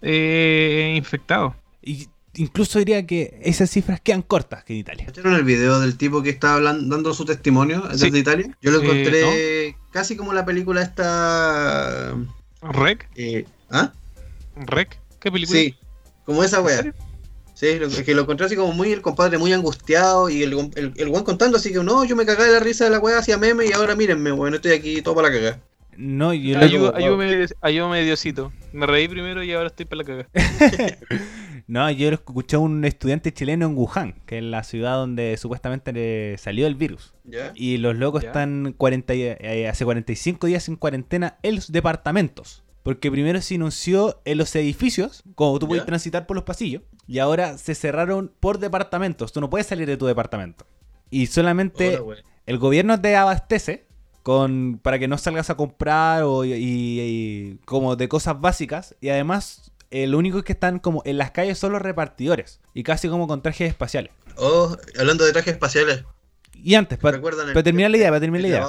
eh, infectados. Y incluso diría que esas cifras quedan cortas que en Italia. ¿Cacharon el video del tipo que estaba hablando, dando su testimonio desde Sí. Italia? Yo lo Eh, encontré casi como la película esta... ¿Rec? eh, ¿Ah? ¿Rec? ¿Qué película? Sí, como esa ¿En weá. serio? Sí, lo, que lo encontré así como muy el compadre muy angustiado y el, el, el weón contando así que no, yo me cagué de la risa de la weá, hacía meme y ahora mírenme, weón, estoy aquí todo para la cagada. No, yo lo- Ayú- ayúdame, ayúdame, Diosito. Me reí primero y ahora estoy para la caga. no, yo lo escuché a un estudiante chileno en Wuhan, que es la ciudad donde supuestamente le salió el virus. ¿Ya? Y los locos Ya. están 40, y- eh, hace 45 días en cuarentena en los departamentos. Porque primero se anunció en los edificios, como tú puedes transitar por los pasillos, y ahora se cerraron por departamentos. Tú no puedes salir de tu departamento. Y solamente Hola, el gobierno te abastece con para que no salgas a comprar o, y, y- como de cosas básicas. Y además, eh, lo único que están como en las calles son los repartidores. Y casi como con trajes espaciales. Oh, hablando de trajes espaciales, Y antes, para ¿recuerdan el- terminar la idea, para terminar la idea.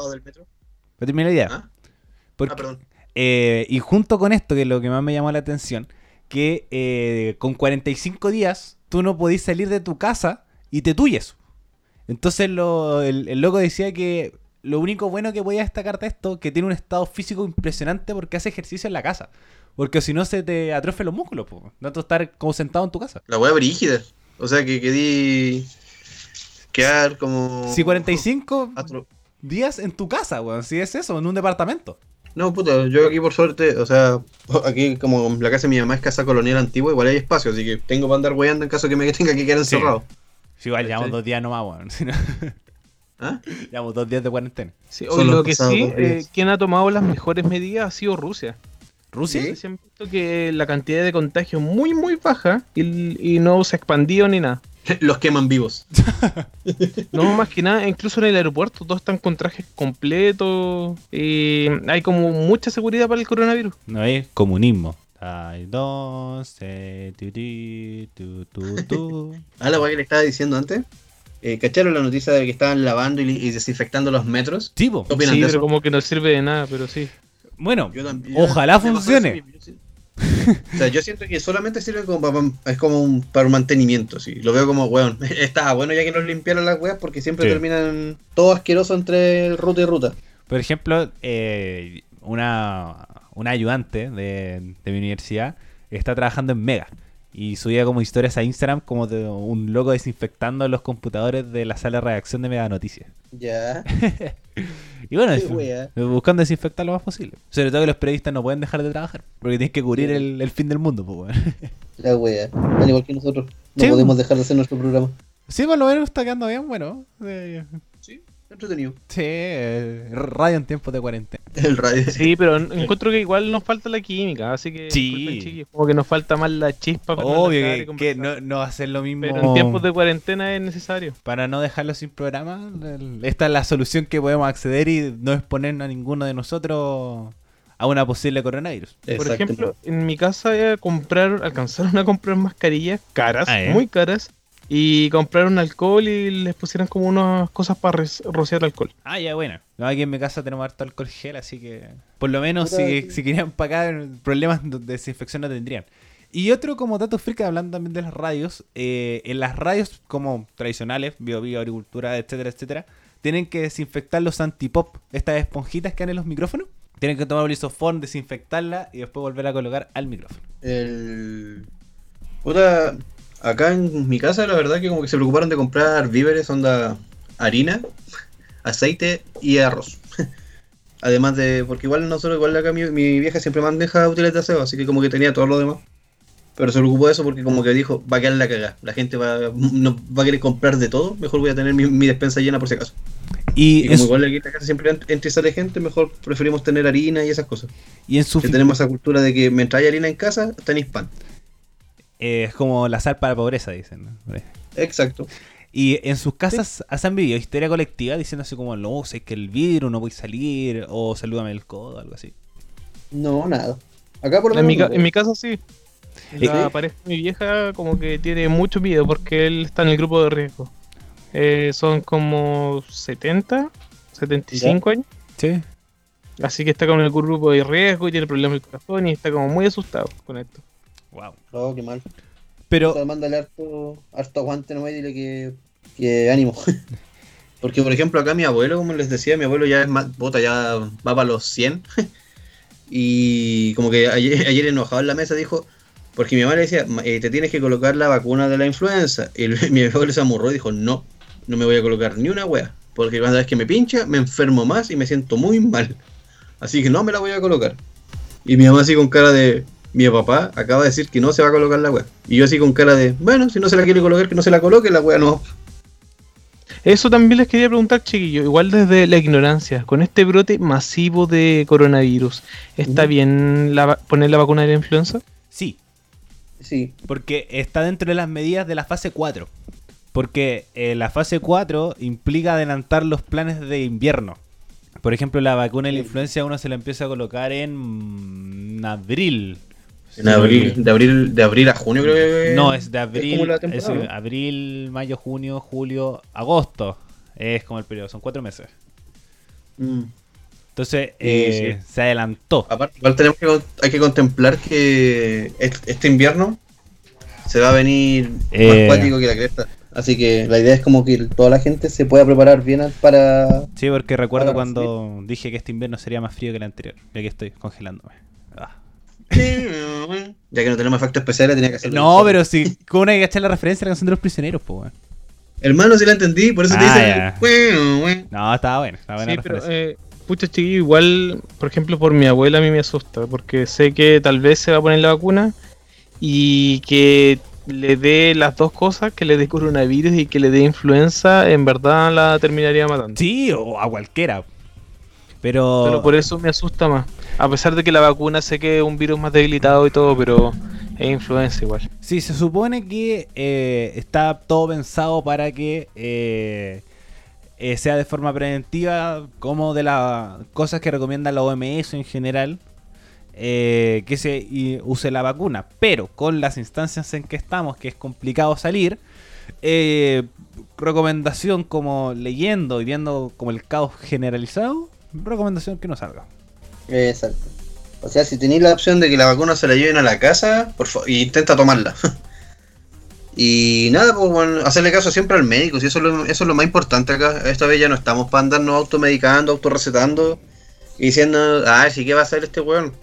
Para terminar la idea. ¿Ah? Porque- Ah, perdón. Eh, y junto con esto, que es lo que más me llamó la atención, que eh, con 45 días tú no podís salir de tu casa y te tuyes. Entonces lo- el, el loco decía que lo único bueno que podía destacar de esto, que tiene un estado físico impresionante porque hace ejercicio en la casa. Porque si no se te atrofian los músculos, po. no tú estar como sentado en tu casa. La weá brígida. O sea que quedí. Quedar como. Si 45 Atro- días en tu casa, weón, si es eso, en un departamento. No, puta, yo aquí por suerte, o sea, aquí como la casa de mi mamá es casa colonial antigua, igual hay espacio, así que tengo para andar weyando en caso que me tenga que quedar Sí. encerrado. Si igual llevamos Sí. dos días nomás, weón. si no- ¿Ah? llevamos dos días de cuarentena. Sí, los lo que sí, eh, quien ha tomado las mejores medidas ha sido Rusia. ¿Rusia? Sí. Se han visto que la cantidad de contagios muy, muy baja y, y no se ha expandido ni nada. Los queman vivos. No, más que nada, incluso en el aeropuerto todos están con trajes completos. y hay como mucha seguridad para el coronavirus. No es comunismo. Ay, dos, eh, tu, tu, tu, tu. Ah, la que le estaba diciendo antes. Eh, ¿Cacharon la noticia de que estaban lavando y, desinfectando los metros? Sí, po. ¿Qué opinan Sí, de pero eso? como que no sirve de nada, pero sí. Bueno, Yo también- ojalá funcione. yo- yo- O sea, yo siento que solamente sirve como para, es como un, para un mantenimiento, sí. Lo veo como, weón, estaba bueno ya que nos limpiaron las weas porque siempre Sí. terminan todo asqueroso entre ruta y ruta. por ejemplo, eh, una, una ayudante de, de mi universidad está trabajando en Mega. Y subía como historias a Instagram como de un loco desinfectando los computadores de la sala de redacción de Mega Noticias. Ya. Y bueno, es- buscando desinfectar lo más posible. Sobre todo que los periodistas no pueden dejar de trabajar. Porque tienen que cubrir Sí. el, el fin del mundo, pues. La wea. Al igual que nosotros. No Sí. podemos dejar de hacer nuestro programa. Sí, por lo menos está quedando bien, bueno. Eh, entretenido. Sí, eh, radio en tiempos de cuarentena. El radio. Sí, pero en- encuentro que igual nos falta la química, así que Sí. disculpen, chiquillos, como que nos falta más la chispa para Obvio que, que no, no va a ser lo mismo. Pero en tiempos de cuarentena es necesario. Para no dejarlo sin programa, esta es la solución que podemos acceder y no exponernos a ninguno de nosotros a una posible coronavirus. Por ejemplo, en mi casa eh, compraron, alcanzaron a comprar mascarillas caras, Ah, ¿eh? muy caras, y compraron alcohol y les pusieron como unas cosas para rociar alcohol. Ah, ya, bueno. No, aquí en mi casa tenemos harto alcohol gel, así que por lo menos si, sí. si querían pagar, problemas de desinfección no tendrían. Y otro como dato freak, hablando también de las radios, eh, en las radios como tradicionales, bio, bio, agricultura, etcétera, etcétera, tienen que desinfectar los antipop, estas esponjitas que han en los micrófonos. Tienen que tomar un lisofón, desinfectarla y después volver a colocar al micrófono. El. Puta, acá en mi casa, la verdad que como que se preocuparon de comprar víveres, onda harina, aceite y arroz. Además de. Porque igual nosotros, igual acá mi, mi vieja siempre maneja útiles de aseo, así que como que tenía todo lo demás. Pero se preocupó de eso porque como que dijo, va a quedar la cagada. La gente va, no, va a querer comprar de todo, mejor voy a tener mi, mi despensa llena por si acaso. Y, Y como su, igual aquí en la casa siempre ent- entra y sale gente, mejor preferimos tener harina y esas cosas. y en su Que tenemos esa cultura de que mientras hay harina en casa, tenéis pan. Eh, es como la sal para la pobreza, dicen. Exacto. Y en sus casas han vivido historia colectiva diciendo así como, no, sé que el vidrio no voy a salir, o salúdame el codo, algo así. No, nada. Acá por lo En mi, menos ca- no. en mi casa sí. La ¿Sí? pareja de mi vieja como que tiene mucho miedo porque él está en el grupo de riesgo. Eh, son como 70, 75 años. Sí. Así que está con el grupo de riesgo y tiene problemas del corazón y está como muy asustado con esto. Wow. No, qué mal. Pero, Puta, Mándale harto, harto aguante nomás y dile que, que ánimo. Porque, por ejemplo, acá mi abuelo, como les decía, mi abuelo ya es más, bota, ya va para los 100. y como que ayer, ayer enojado en la mesa dijo, porque mi mamá le decía, "Ma- eh, te tienes que colocar la vacuna de la influenza. Y el- mi abuelo se amurró y dijo, no, no me voy a colocar ni una wea. Porque cada vez que me pincha, me enfermo más y me siento muy mal. Así que no me la voy a colocar. Y mi mamá así con cara de, mi papá acaba de decir que no se va a colocar la wea. Y yo así con cara de, bueno, si no se la quiere colocar, que no se la coloque, la wea no. Eso también les quería preguntar, chiquillo, igual desde la ignorancia, con este brote masivo de coronavirus, ¿está bien la poner la vacuna de la influenza? sí, Sí, porque está dentro de las medidas de la fase 4. Porque eh, la fase 4 implica adelantar los planes de invierno. Por ejemplo, la vacuna de la Sí. influencia uno se la empieza a colocar en abril. En abril, de abril, de abril a junio creo que No, es de abril, como la es ¿no? abril, mayo, junio, julio, agosto. Es como el periodo, son cuatro meses. Mm. Entonces, Sí, eh, se adelantó. Aparte, igual tenemos que, hay que contemplar que est- este invierno se va a venir Eh. más cuático que la cresta. Así que la idea es como que toda la gente se pueda preparar bien para... Sí, porque recuerdo cuando dije que este invierno sería más frío que el anterior. Y aquí estoy congelándome. Ya que no tenemos efectos especiales, tenía que hacerlo. No, pero si, ¿cómo no hay que echar la referencia a la canción de los prisioneros, pues, weón? Hermano, sí la entendí, por eso te Ah, dice... ya. "Bueno, bueno". No, estaba bueno, estaba buena Sí, pero referencia. eh, pucha chiquillo, igual, por ejemplo, por mi abuela a mí me asusta, porque sé que tal vez se va a poner la vacuna y que le dé las dos cosas, que le dé coronavirus y que le dé influenza, en verdad la terminaría matando. Sí, o a cualquiera. Pero, Pero por eso me asusta más. A pesar de que la vacuna sé que es un virus más debilitado y todo, pero es influenza igual. Sí, se supone que eh, está todo pensado para que eh, eh, sea de forma preventiva, como de las cosas que recomienda la OMS en general, que se use la vacuna. Pero con las instancias en que estamos, que es complicado salir, recomendación como leyendo y viendo como el caos generalizado, recomendación que no salga. Exacto. O sea, si tenéis la opción de que la vacuna se la lleven a la casa, por favor, intenta tomarla. y nada, pues bueno, hacerle caso siempre al médico, si eso es lo, eso es lo más importante acá. Esta vez ya no estamos para andarnos automedicando, autorrecetando y diciendo, ah, sí, ¿qué va a hacer este weón?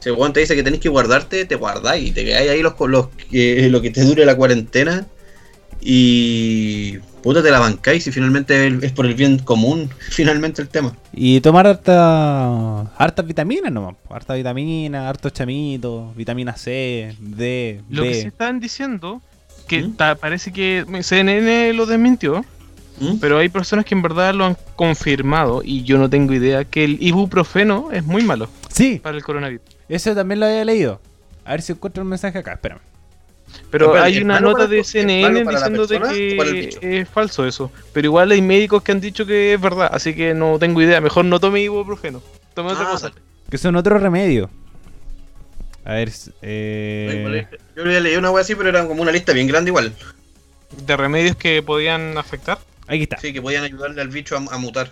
Si el weón te dice que tenés que guardarte, te guardáis y te quedáis ahí los, los, que- lo que te dure la cuarentena y puta te la bancáis y finalmente es por el bien común, finalmente el tema. Y tomar harta, hartas vitaminas nomás. Hartas vitaminas, hartos chamitos, vitamina C, D, Lo que sí B. estaban diciendo, que ¿Mm? ta- parece que CNN lo desmintió, ¿Mm? pero hay personas que en verdad lo han confirmado y yo no tengo idea, que el ibuprofeno es muy malo Sí, para el coronavirus. eso también lo había leído. A ver si encuentro un mensaje acá, espérame. Pero hay ¿es una nota de el- CNN diciendo de que es falso eso. Pero igual hay médicos que han dicho que es verdad, así que no tengo idea. Mejor no tome ibuprofeno. Tome otra Ah, cosa. Que son otro remedio. A ver. Eh, Yo había leído una wea así, pero era como una lista bien grande igual. De remedios que podían afectar. aquí está. Sí, que podían ayudarle al bicho a, a mutar.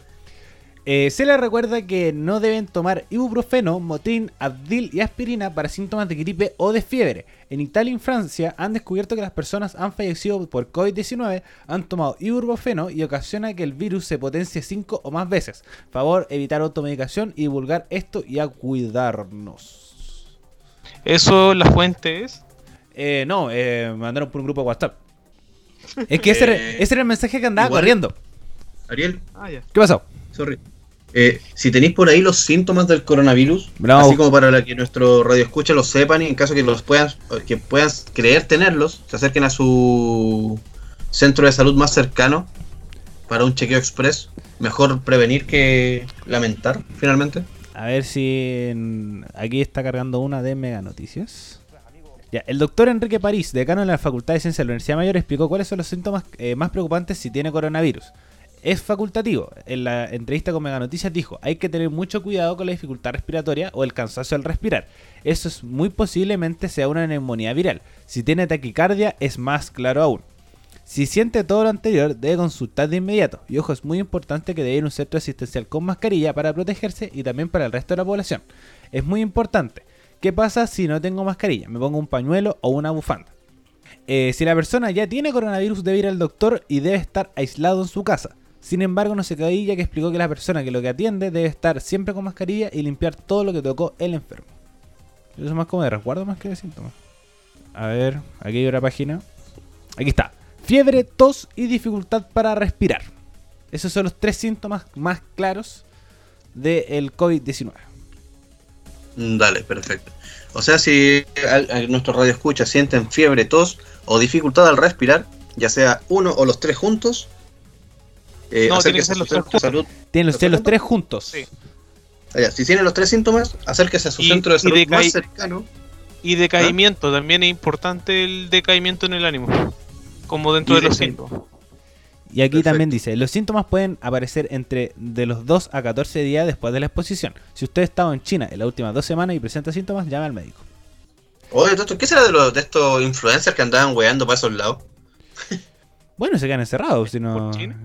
Eh, se les recuerda que no deben tomar ibuprofeno, motín, Advil y aspirina para síntomas de gripe o de fiebre. En Italia y Francia han descubierto que las personas han fallecido por COVID-19 han tomado ibuprofeno y ocasiona que el virus se potencie 5 o más veces. Favor evitar automedicación y divulgar esto y a cuidarnos. Eso, la fuente es. Eh, no, eh, me mandaron por un grupo de WhatsApp. Es que ese, era, ese era el mensaje que andaba igual- corriendo. Ariel, Ah, ya. ¿Qué pasó? sorry. Eh, si tenéis por ahí los síntomas del coronavirus, Bravo. así como para que nuestro radio escucha los sepan y en caso que los puedan, que puedan creer tenerlos, se acerquen a su centro de salud más cercano para un chequeo express. Mejor prevenir que lamentar, finalmente. A ver si en- aquí está cargando una de Mega Noticias. Ya, el doctor Enrique París, decano de la Facultad de Ciencias de la Universidad Mayor, explicó cuáles son los síntomas eh, más preocupantes si tiene coronavirus. Es facultativo. En la entrevista con Mega Noticias dijo, hay que tener mucho cuidado con la dificultad respiratoria o el cansancio al respirar. Eso es muy posiblemente sea una neumonía viral. Si tiene taquicardia es más claro aún. Si siente todo lo anterior, debe consultar de inmediato. Y ojo, es muy importante que debe ir a un centro asistencial con mascarilla para protegerse y también para el resto de la población. Es muy importante. ¿Qué pasa si no tengo mascarilla? Me pongo un pañuelo o una bufanda. Eh, si la persona ya tiene coronavirus, debe ir al doctor y debe estar aislado en su casa. Sin embargo, no se quedó ahí ya que explicó que la persona que lo que atiende debe estar siempre con mascarilla y limpiar todo lo que tocó el enfermo. Eso es más como de resguardo más que de síntomas. A ver, aquí hay otra página. Aquí está. Fiebre, tos y dificultad para respirar. Esos son los tres síntomas más claros del COVID-19. Mm, Dale, perfecto. O sea, si nuestro radio escucha sienten fiebre, tos o dificultad al respirar, ya sea uno o los tres juntos, eh, No, tiene que ser los su tres de salud. Tienen los, ¿Los tres juntos. Sí. Allá, si tienen los tres síntomas, acérquese a su Y- centro de salud más cercano. Y decaimiento, también es importante el decaimiento en el ánimo. Como dentro Y de los síntomas. Y aquí Perfecto. también dice, los síntomas pueden aparecer entre de los 2 a 14 días después de la exposición. Si usted ha estado en China en las últimas dos semanas y presenta síntomas, llame al médico. Oye, Toto, ¿qué será de, los, de estos influencers que andaban weando para esos lados? Bueno, se quedan encerrados, si no... ¿Por China?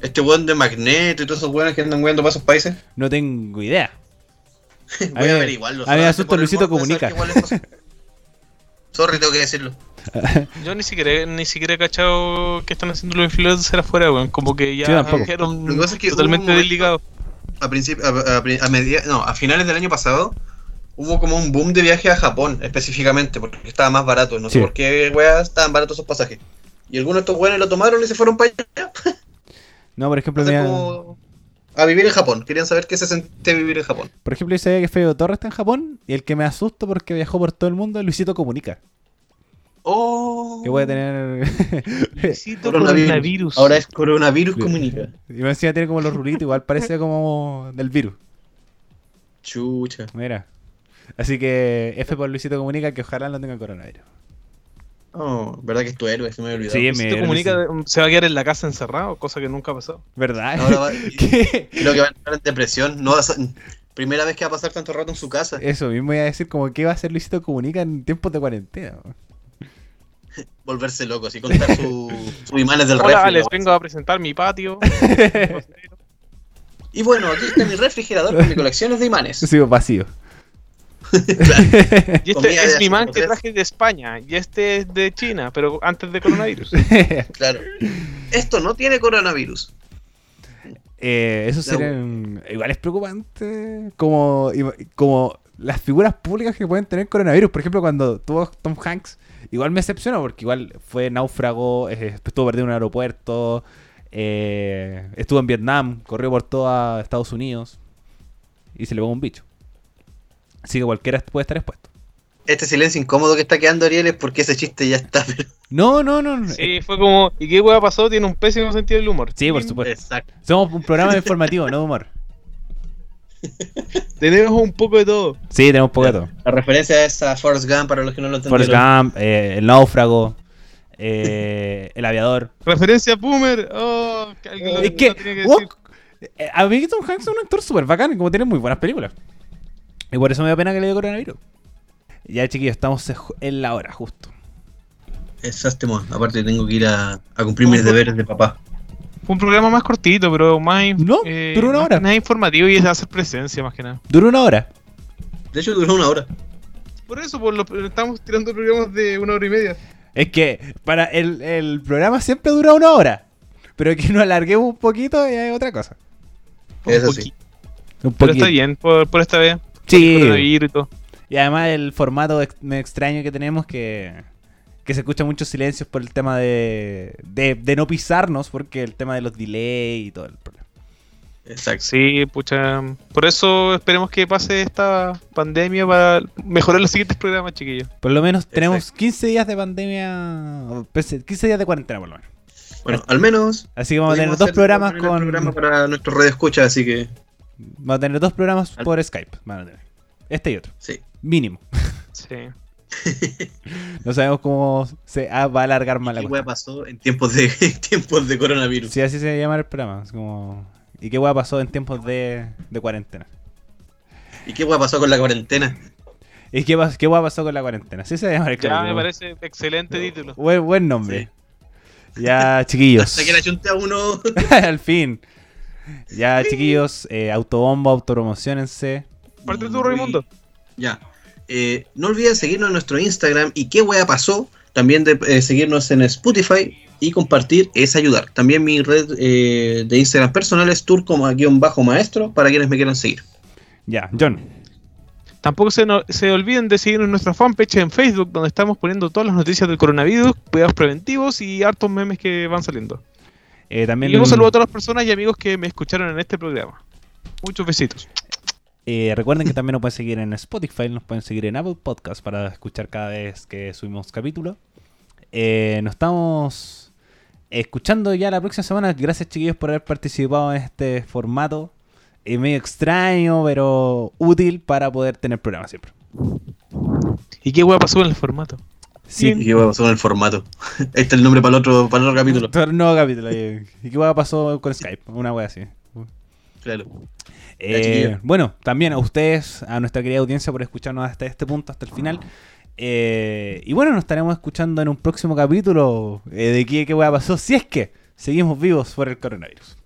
Este weón de Magneto y todos esos weones que andan weando para esos países. No tengo idea. Voy a averiguarlo. a mí me asusta Luisito Comunica. Sorry, tengo que decirlo. Yo ni siquiera, ni siquiera he cachado que están haciendo los influencers afuera, weón. Como que ya Sí, tampoco. quedaron Lo que pasa es que hubo un totalmente desligados. A a, a, a media- no, a finales del año pasado hubo como un boom de viaje a Japón específicamente porque estaba más barato. No Sí. sé por qué weas estaban baratos esos pasajes. Y algunos de estos weones lo tomaron y se fueron para allá. No, por ejemplo, mira- como- a vivir en Japón. Querían saber qué se sentía vivir en Japón. por ejemplo, yo sabía que Feo Torres está en Japón y el que me asusta porque viajó por todo el mundo es Luisito Comunica. Oh. Que puede tener... Luisito Coronavirus. coronavirus. Ahora es coronavirus Sí. comunica. y me encima tiene como los rulitos, igual parece como del virus. Chucha. Mira. Así que F por Luisito Comunica que ojalá no tenga coronavirus. Oh, verdad que es tu héroe, se me olvidado. Sí, comunica, se va a quedar en la casa encerrado, cosa que nunca ha pasado. ¿Verdad? Ahora va- ¿Qué? Creo que va a entrar en depresión. No va a ser- Primera vez que va a pasar tanto rato en su casa. Eso mismo iba a decir como que va a hacer Luisito Comunica en tiempos de cuarentena. Volverse loco, así contar su- sus imanes del Hola, refri. les ¿no? vengo a presentar mi patio. Y bueno, aquí está mi refrigerador con mi colecciones de imanes. Sigo vacío. Y este Comida es mi man que traje de España. Y este es de China, pero antes de coronavirus. Claro. Esto no tiene coronavirus. Eh, eso sería. Igual es preocupante. Como, como las figuras públicas que pueden tener coronavirus. Por ejemplo, cuando tuvo Tom Hanks, igual me decepcionó porque igual fue náufrago, eh, estuvo perdido en un aeropuerto, eh, estuvo en Vietnam, corrió por toda Estados Unidos y se le pegó un bicho. Así que cualquiera puede estar expuesto. Este silencio incómodo que está quedando Ariel es porque ese chiste ya está. pero- No, no, no. no. Sí, fue como. ¿Y qué hueá pasó? Tiene un pésimo sentido del humor. Sí, por supuesto. Exacto. Somos un programa informativo, no de humor. Tenemos un poco de todo. Sí, tenemos un poco de todo. La referencia es a Forrest Gump para los que no lo entendieron. Forrest Gump, eh, el náufrago, eh, el aviador. Referencia a Boomer. Oh, que Es que, que decir. eh, a mí Tom Hanks es un actor súper bacán, como tiene muy buenas películas. Y por eso me da pena que le dio coronavirus. Ya, chiquillos, estamos en la hora, justo. Exacto, aparte tengo que ir a, a cumplir mis deberes de papá. Fue un programa más cortito, pero más. No, eh, duró una hora. Nada informativo y es hacer presencia más que nada. Duró una hora. De hecho, duró una hora. Por eso, por lo, estamos tirando programas de una hora y media. Es que para el, el programa siempre dura una hora. Pero que nos alarguemos un poquito ya es otra cosa. Eso Un sí. poquito. Un Pero está bien por, por esta vez. Sí. Coronavirus y todo. Y además el formato ex- medio extraño que tenemos que, que se escucha muchos silencios por el tema de, de, de no pisarnos, porque el tema de los delays y todo el problema. Exacto. Sí, pucha. Por eso esperemos que pase esta pandemia para mejorar los siguientes programas, chiquillos. Por lo menos tenemos 15 días de pandemia, o pese- 15 días de cuarentena por lo menos. Bueno, al menos. Así que vamos a tener dos programas con... programa para nuestros radio escucha, así que. Vamos a tener dos programas Al- por Skype. van a tener. Este y otro. Sí. Mínimo. Sí. No sabemos cómo se ah, va a alargar más la ¿Qué wea pasó en tiempos de en tiempos de coronavirus? Sí, así se llama el programa. es como... ¿Y qué hueá pasó en tiempos de, de cuarentena? ¿Y qué wea pasó con la cuarentena? ¿Y qué, qué hueá pasó con la cuarentena? Así se llama el Ya me parece excelente título. Buen, buen nombre. Ya, chiquillos. Hasta que la chunte a uno. Al fin. Ya, chiquillos. Eh, autobombo, autopromocionense. Parte tú, Raimundo. Ya. Eh, no olviden seguirnos en nuestro Instagram y qué wea pasó. También de eh, seguirnos en Spotify y compartir es ayudar. También mi red eh, de Instagram personal es turco-maestro para quienes me quieran seguir. Ya, John. Tampoco se, no- se olviden de seguirnos en nuestra fanpage en Facebook, donde estamos poniendo todas las noticias del coronavirus, cuidados preventivos y hartos memes que van saliendo. Eh, también Y un saludo a todas las personas y amigos que me escucharon en este programa. Muchos besitos. Eh, recuerden que también nos pueden seguir en Spotify, nos pueden seguir en Apple Podcast para escuchar cada vez que subimos capítulo. Eh, nos estamos escuchando ya la próxima semana. Gracias chiquillos por haber participado en este formato. Es medio extraño, pero útil para poder tener programa siempre. ¿Y qué hueá pasó en el formato? Sí, ¿Y qué wea pasó con el formato? Este es el nombre para el otro, para el otro capítulo. Nuevo capítulo. eh. ¿Y qué hueá pasó con Skype? Una wea así. Claro. Eh, bueno, también a ustedes, a nuestra querida audiencia por escucharnos hasta este punto, hasta el final. Eh, y bueno, nos estaremos escuchando en un próximo capítulo eh, de qué, qué hueá pasó, si es que seguimos vivos por el coronavirus.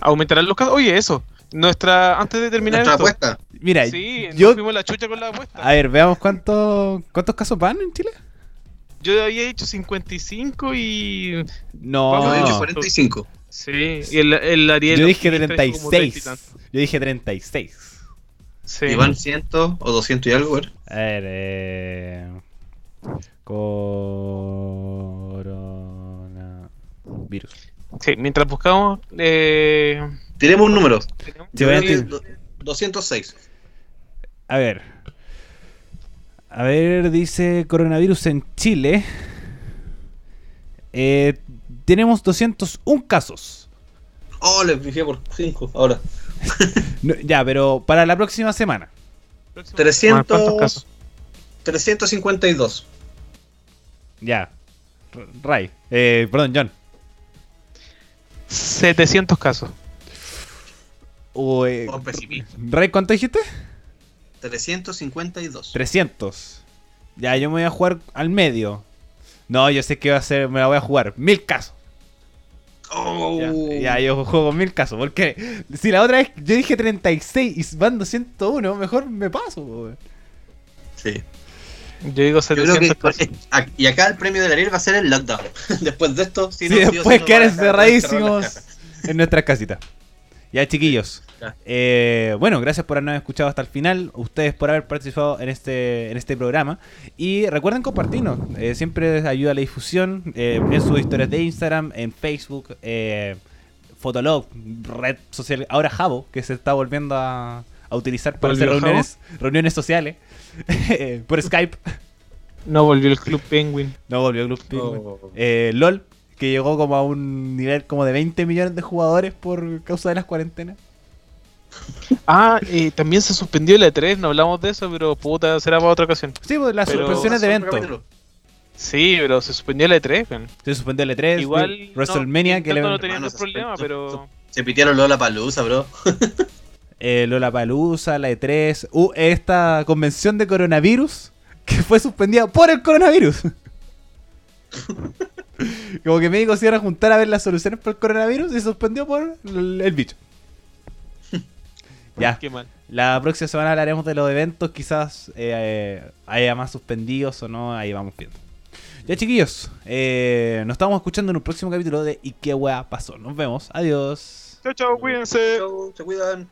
¿Aumentarán los casos? Oye, eso. Nuestra. Antes de terminar Nuestra esto. apuesta. Mira, Sí, yo... nos fuimos la chucha con la apuesta. A ver, veamos cuánto, cuántos casos van en Chile. Yo había dicho 55 y. No, Yo no. 45. Sí, y el, el Ariel. yo dije Optimista dijo como 30 y 36. tanto. Yo dije 36. Sí. Y van 100 o 200 y algo, ¿verdad? A ver, eh... Coronavirus. Sí, mientras buscamos. Eh, Tiremos un número. tenemos- Sí, voy a Yo creo que decir- do- 206. A ver. A ver, dice coronavirus en Chile. Eh, tenemos 201 casos. Oh, le fijé por 5 ahora. No, ya, pero para la próxima semana. próximo- 300. ¿Cuántos casos? 352. Ya. Ray. Eh, perdón, John. 700 casos. O, eh, Oh, pesimismo. Ray, ¿cuánto dijiste? 352. 300. Ya, yo me voy a jugar al medio. No, yo sé que va a ser, me la voy a jugar. Mil casos. Oh. Ya, ya, yo juego mil casos. Porque si la otra vez yo dije 36 y van 201, mejor me paso. Sí. Yo digo Yo creo 700 que casos. a- y acá el premio del Ariel va a ser el lockdown. Después de esto, si Sí, no, después sí quedar encerradísimos en nuestras casitas. Ya, chiquillos. Eh, bueno, gracias por habernos escuchado hasta el final. Ustedes por haber participado en este, en este programa. Y recuerden compartirnos. Eh, siempre ayuda a la difusión. eh, en sus historias de Instagram, en Facebook, eh, Fotolog, red social. Ahora Jabo, que se está volviendo a, a utilizar para hacer reuniones, reuniones sociales. por Skype. No volvió el Club Penguin. No volvió Club Penguin. LOL, que llegó como a un nivel como de 20 millones de jugadores por causa de las cuarentenas. Ah, y también se suspendió la E3, no hablamos de eso, pero puta, será para otra ocasión. Sí, pues las Pero- suspensiones de eventos. Sí, pero se suspendió la E3, weón. Se suspendió el E3, Igual. WrestleMania, no, que le... No tenía ningún problema, se- pero. Se pitearon Lola Palusa, bro. eh, Lola Palusa, la E3, uh, esta convención de coronavirus que fue suspendida por el coronavirus. Como que médicos se iban a juntar a ver las soluciones por el coronavirus y se suspendió por el, el bicho. Ya. Qué mal. La próxima semana hablaremos de los eventos, quizás eh, eh, haya más suspendidos o no, ahí vamos viendo. Ya chiquillos, eh, nos estamos escuchando en un próximo capítulo de ¿Y qué weá pasó? Nos vemos, adiós. Chao, chao, cuídense. Chau, se cuidan.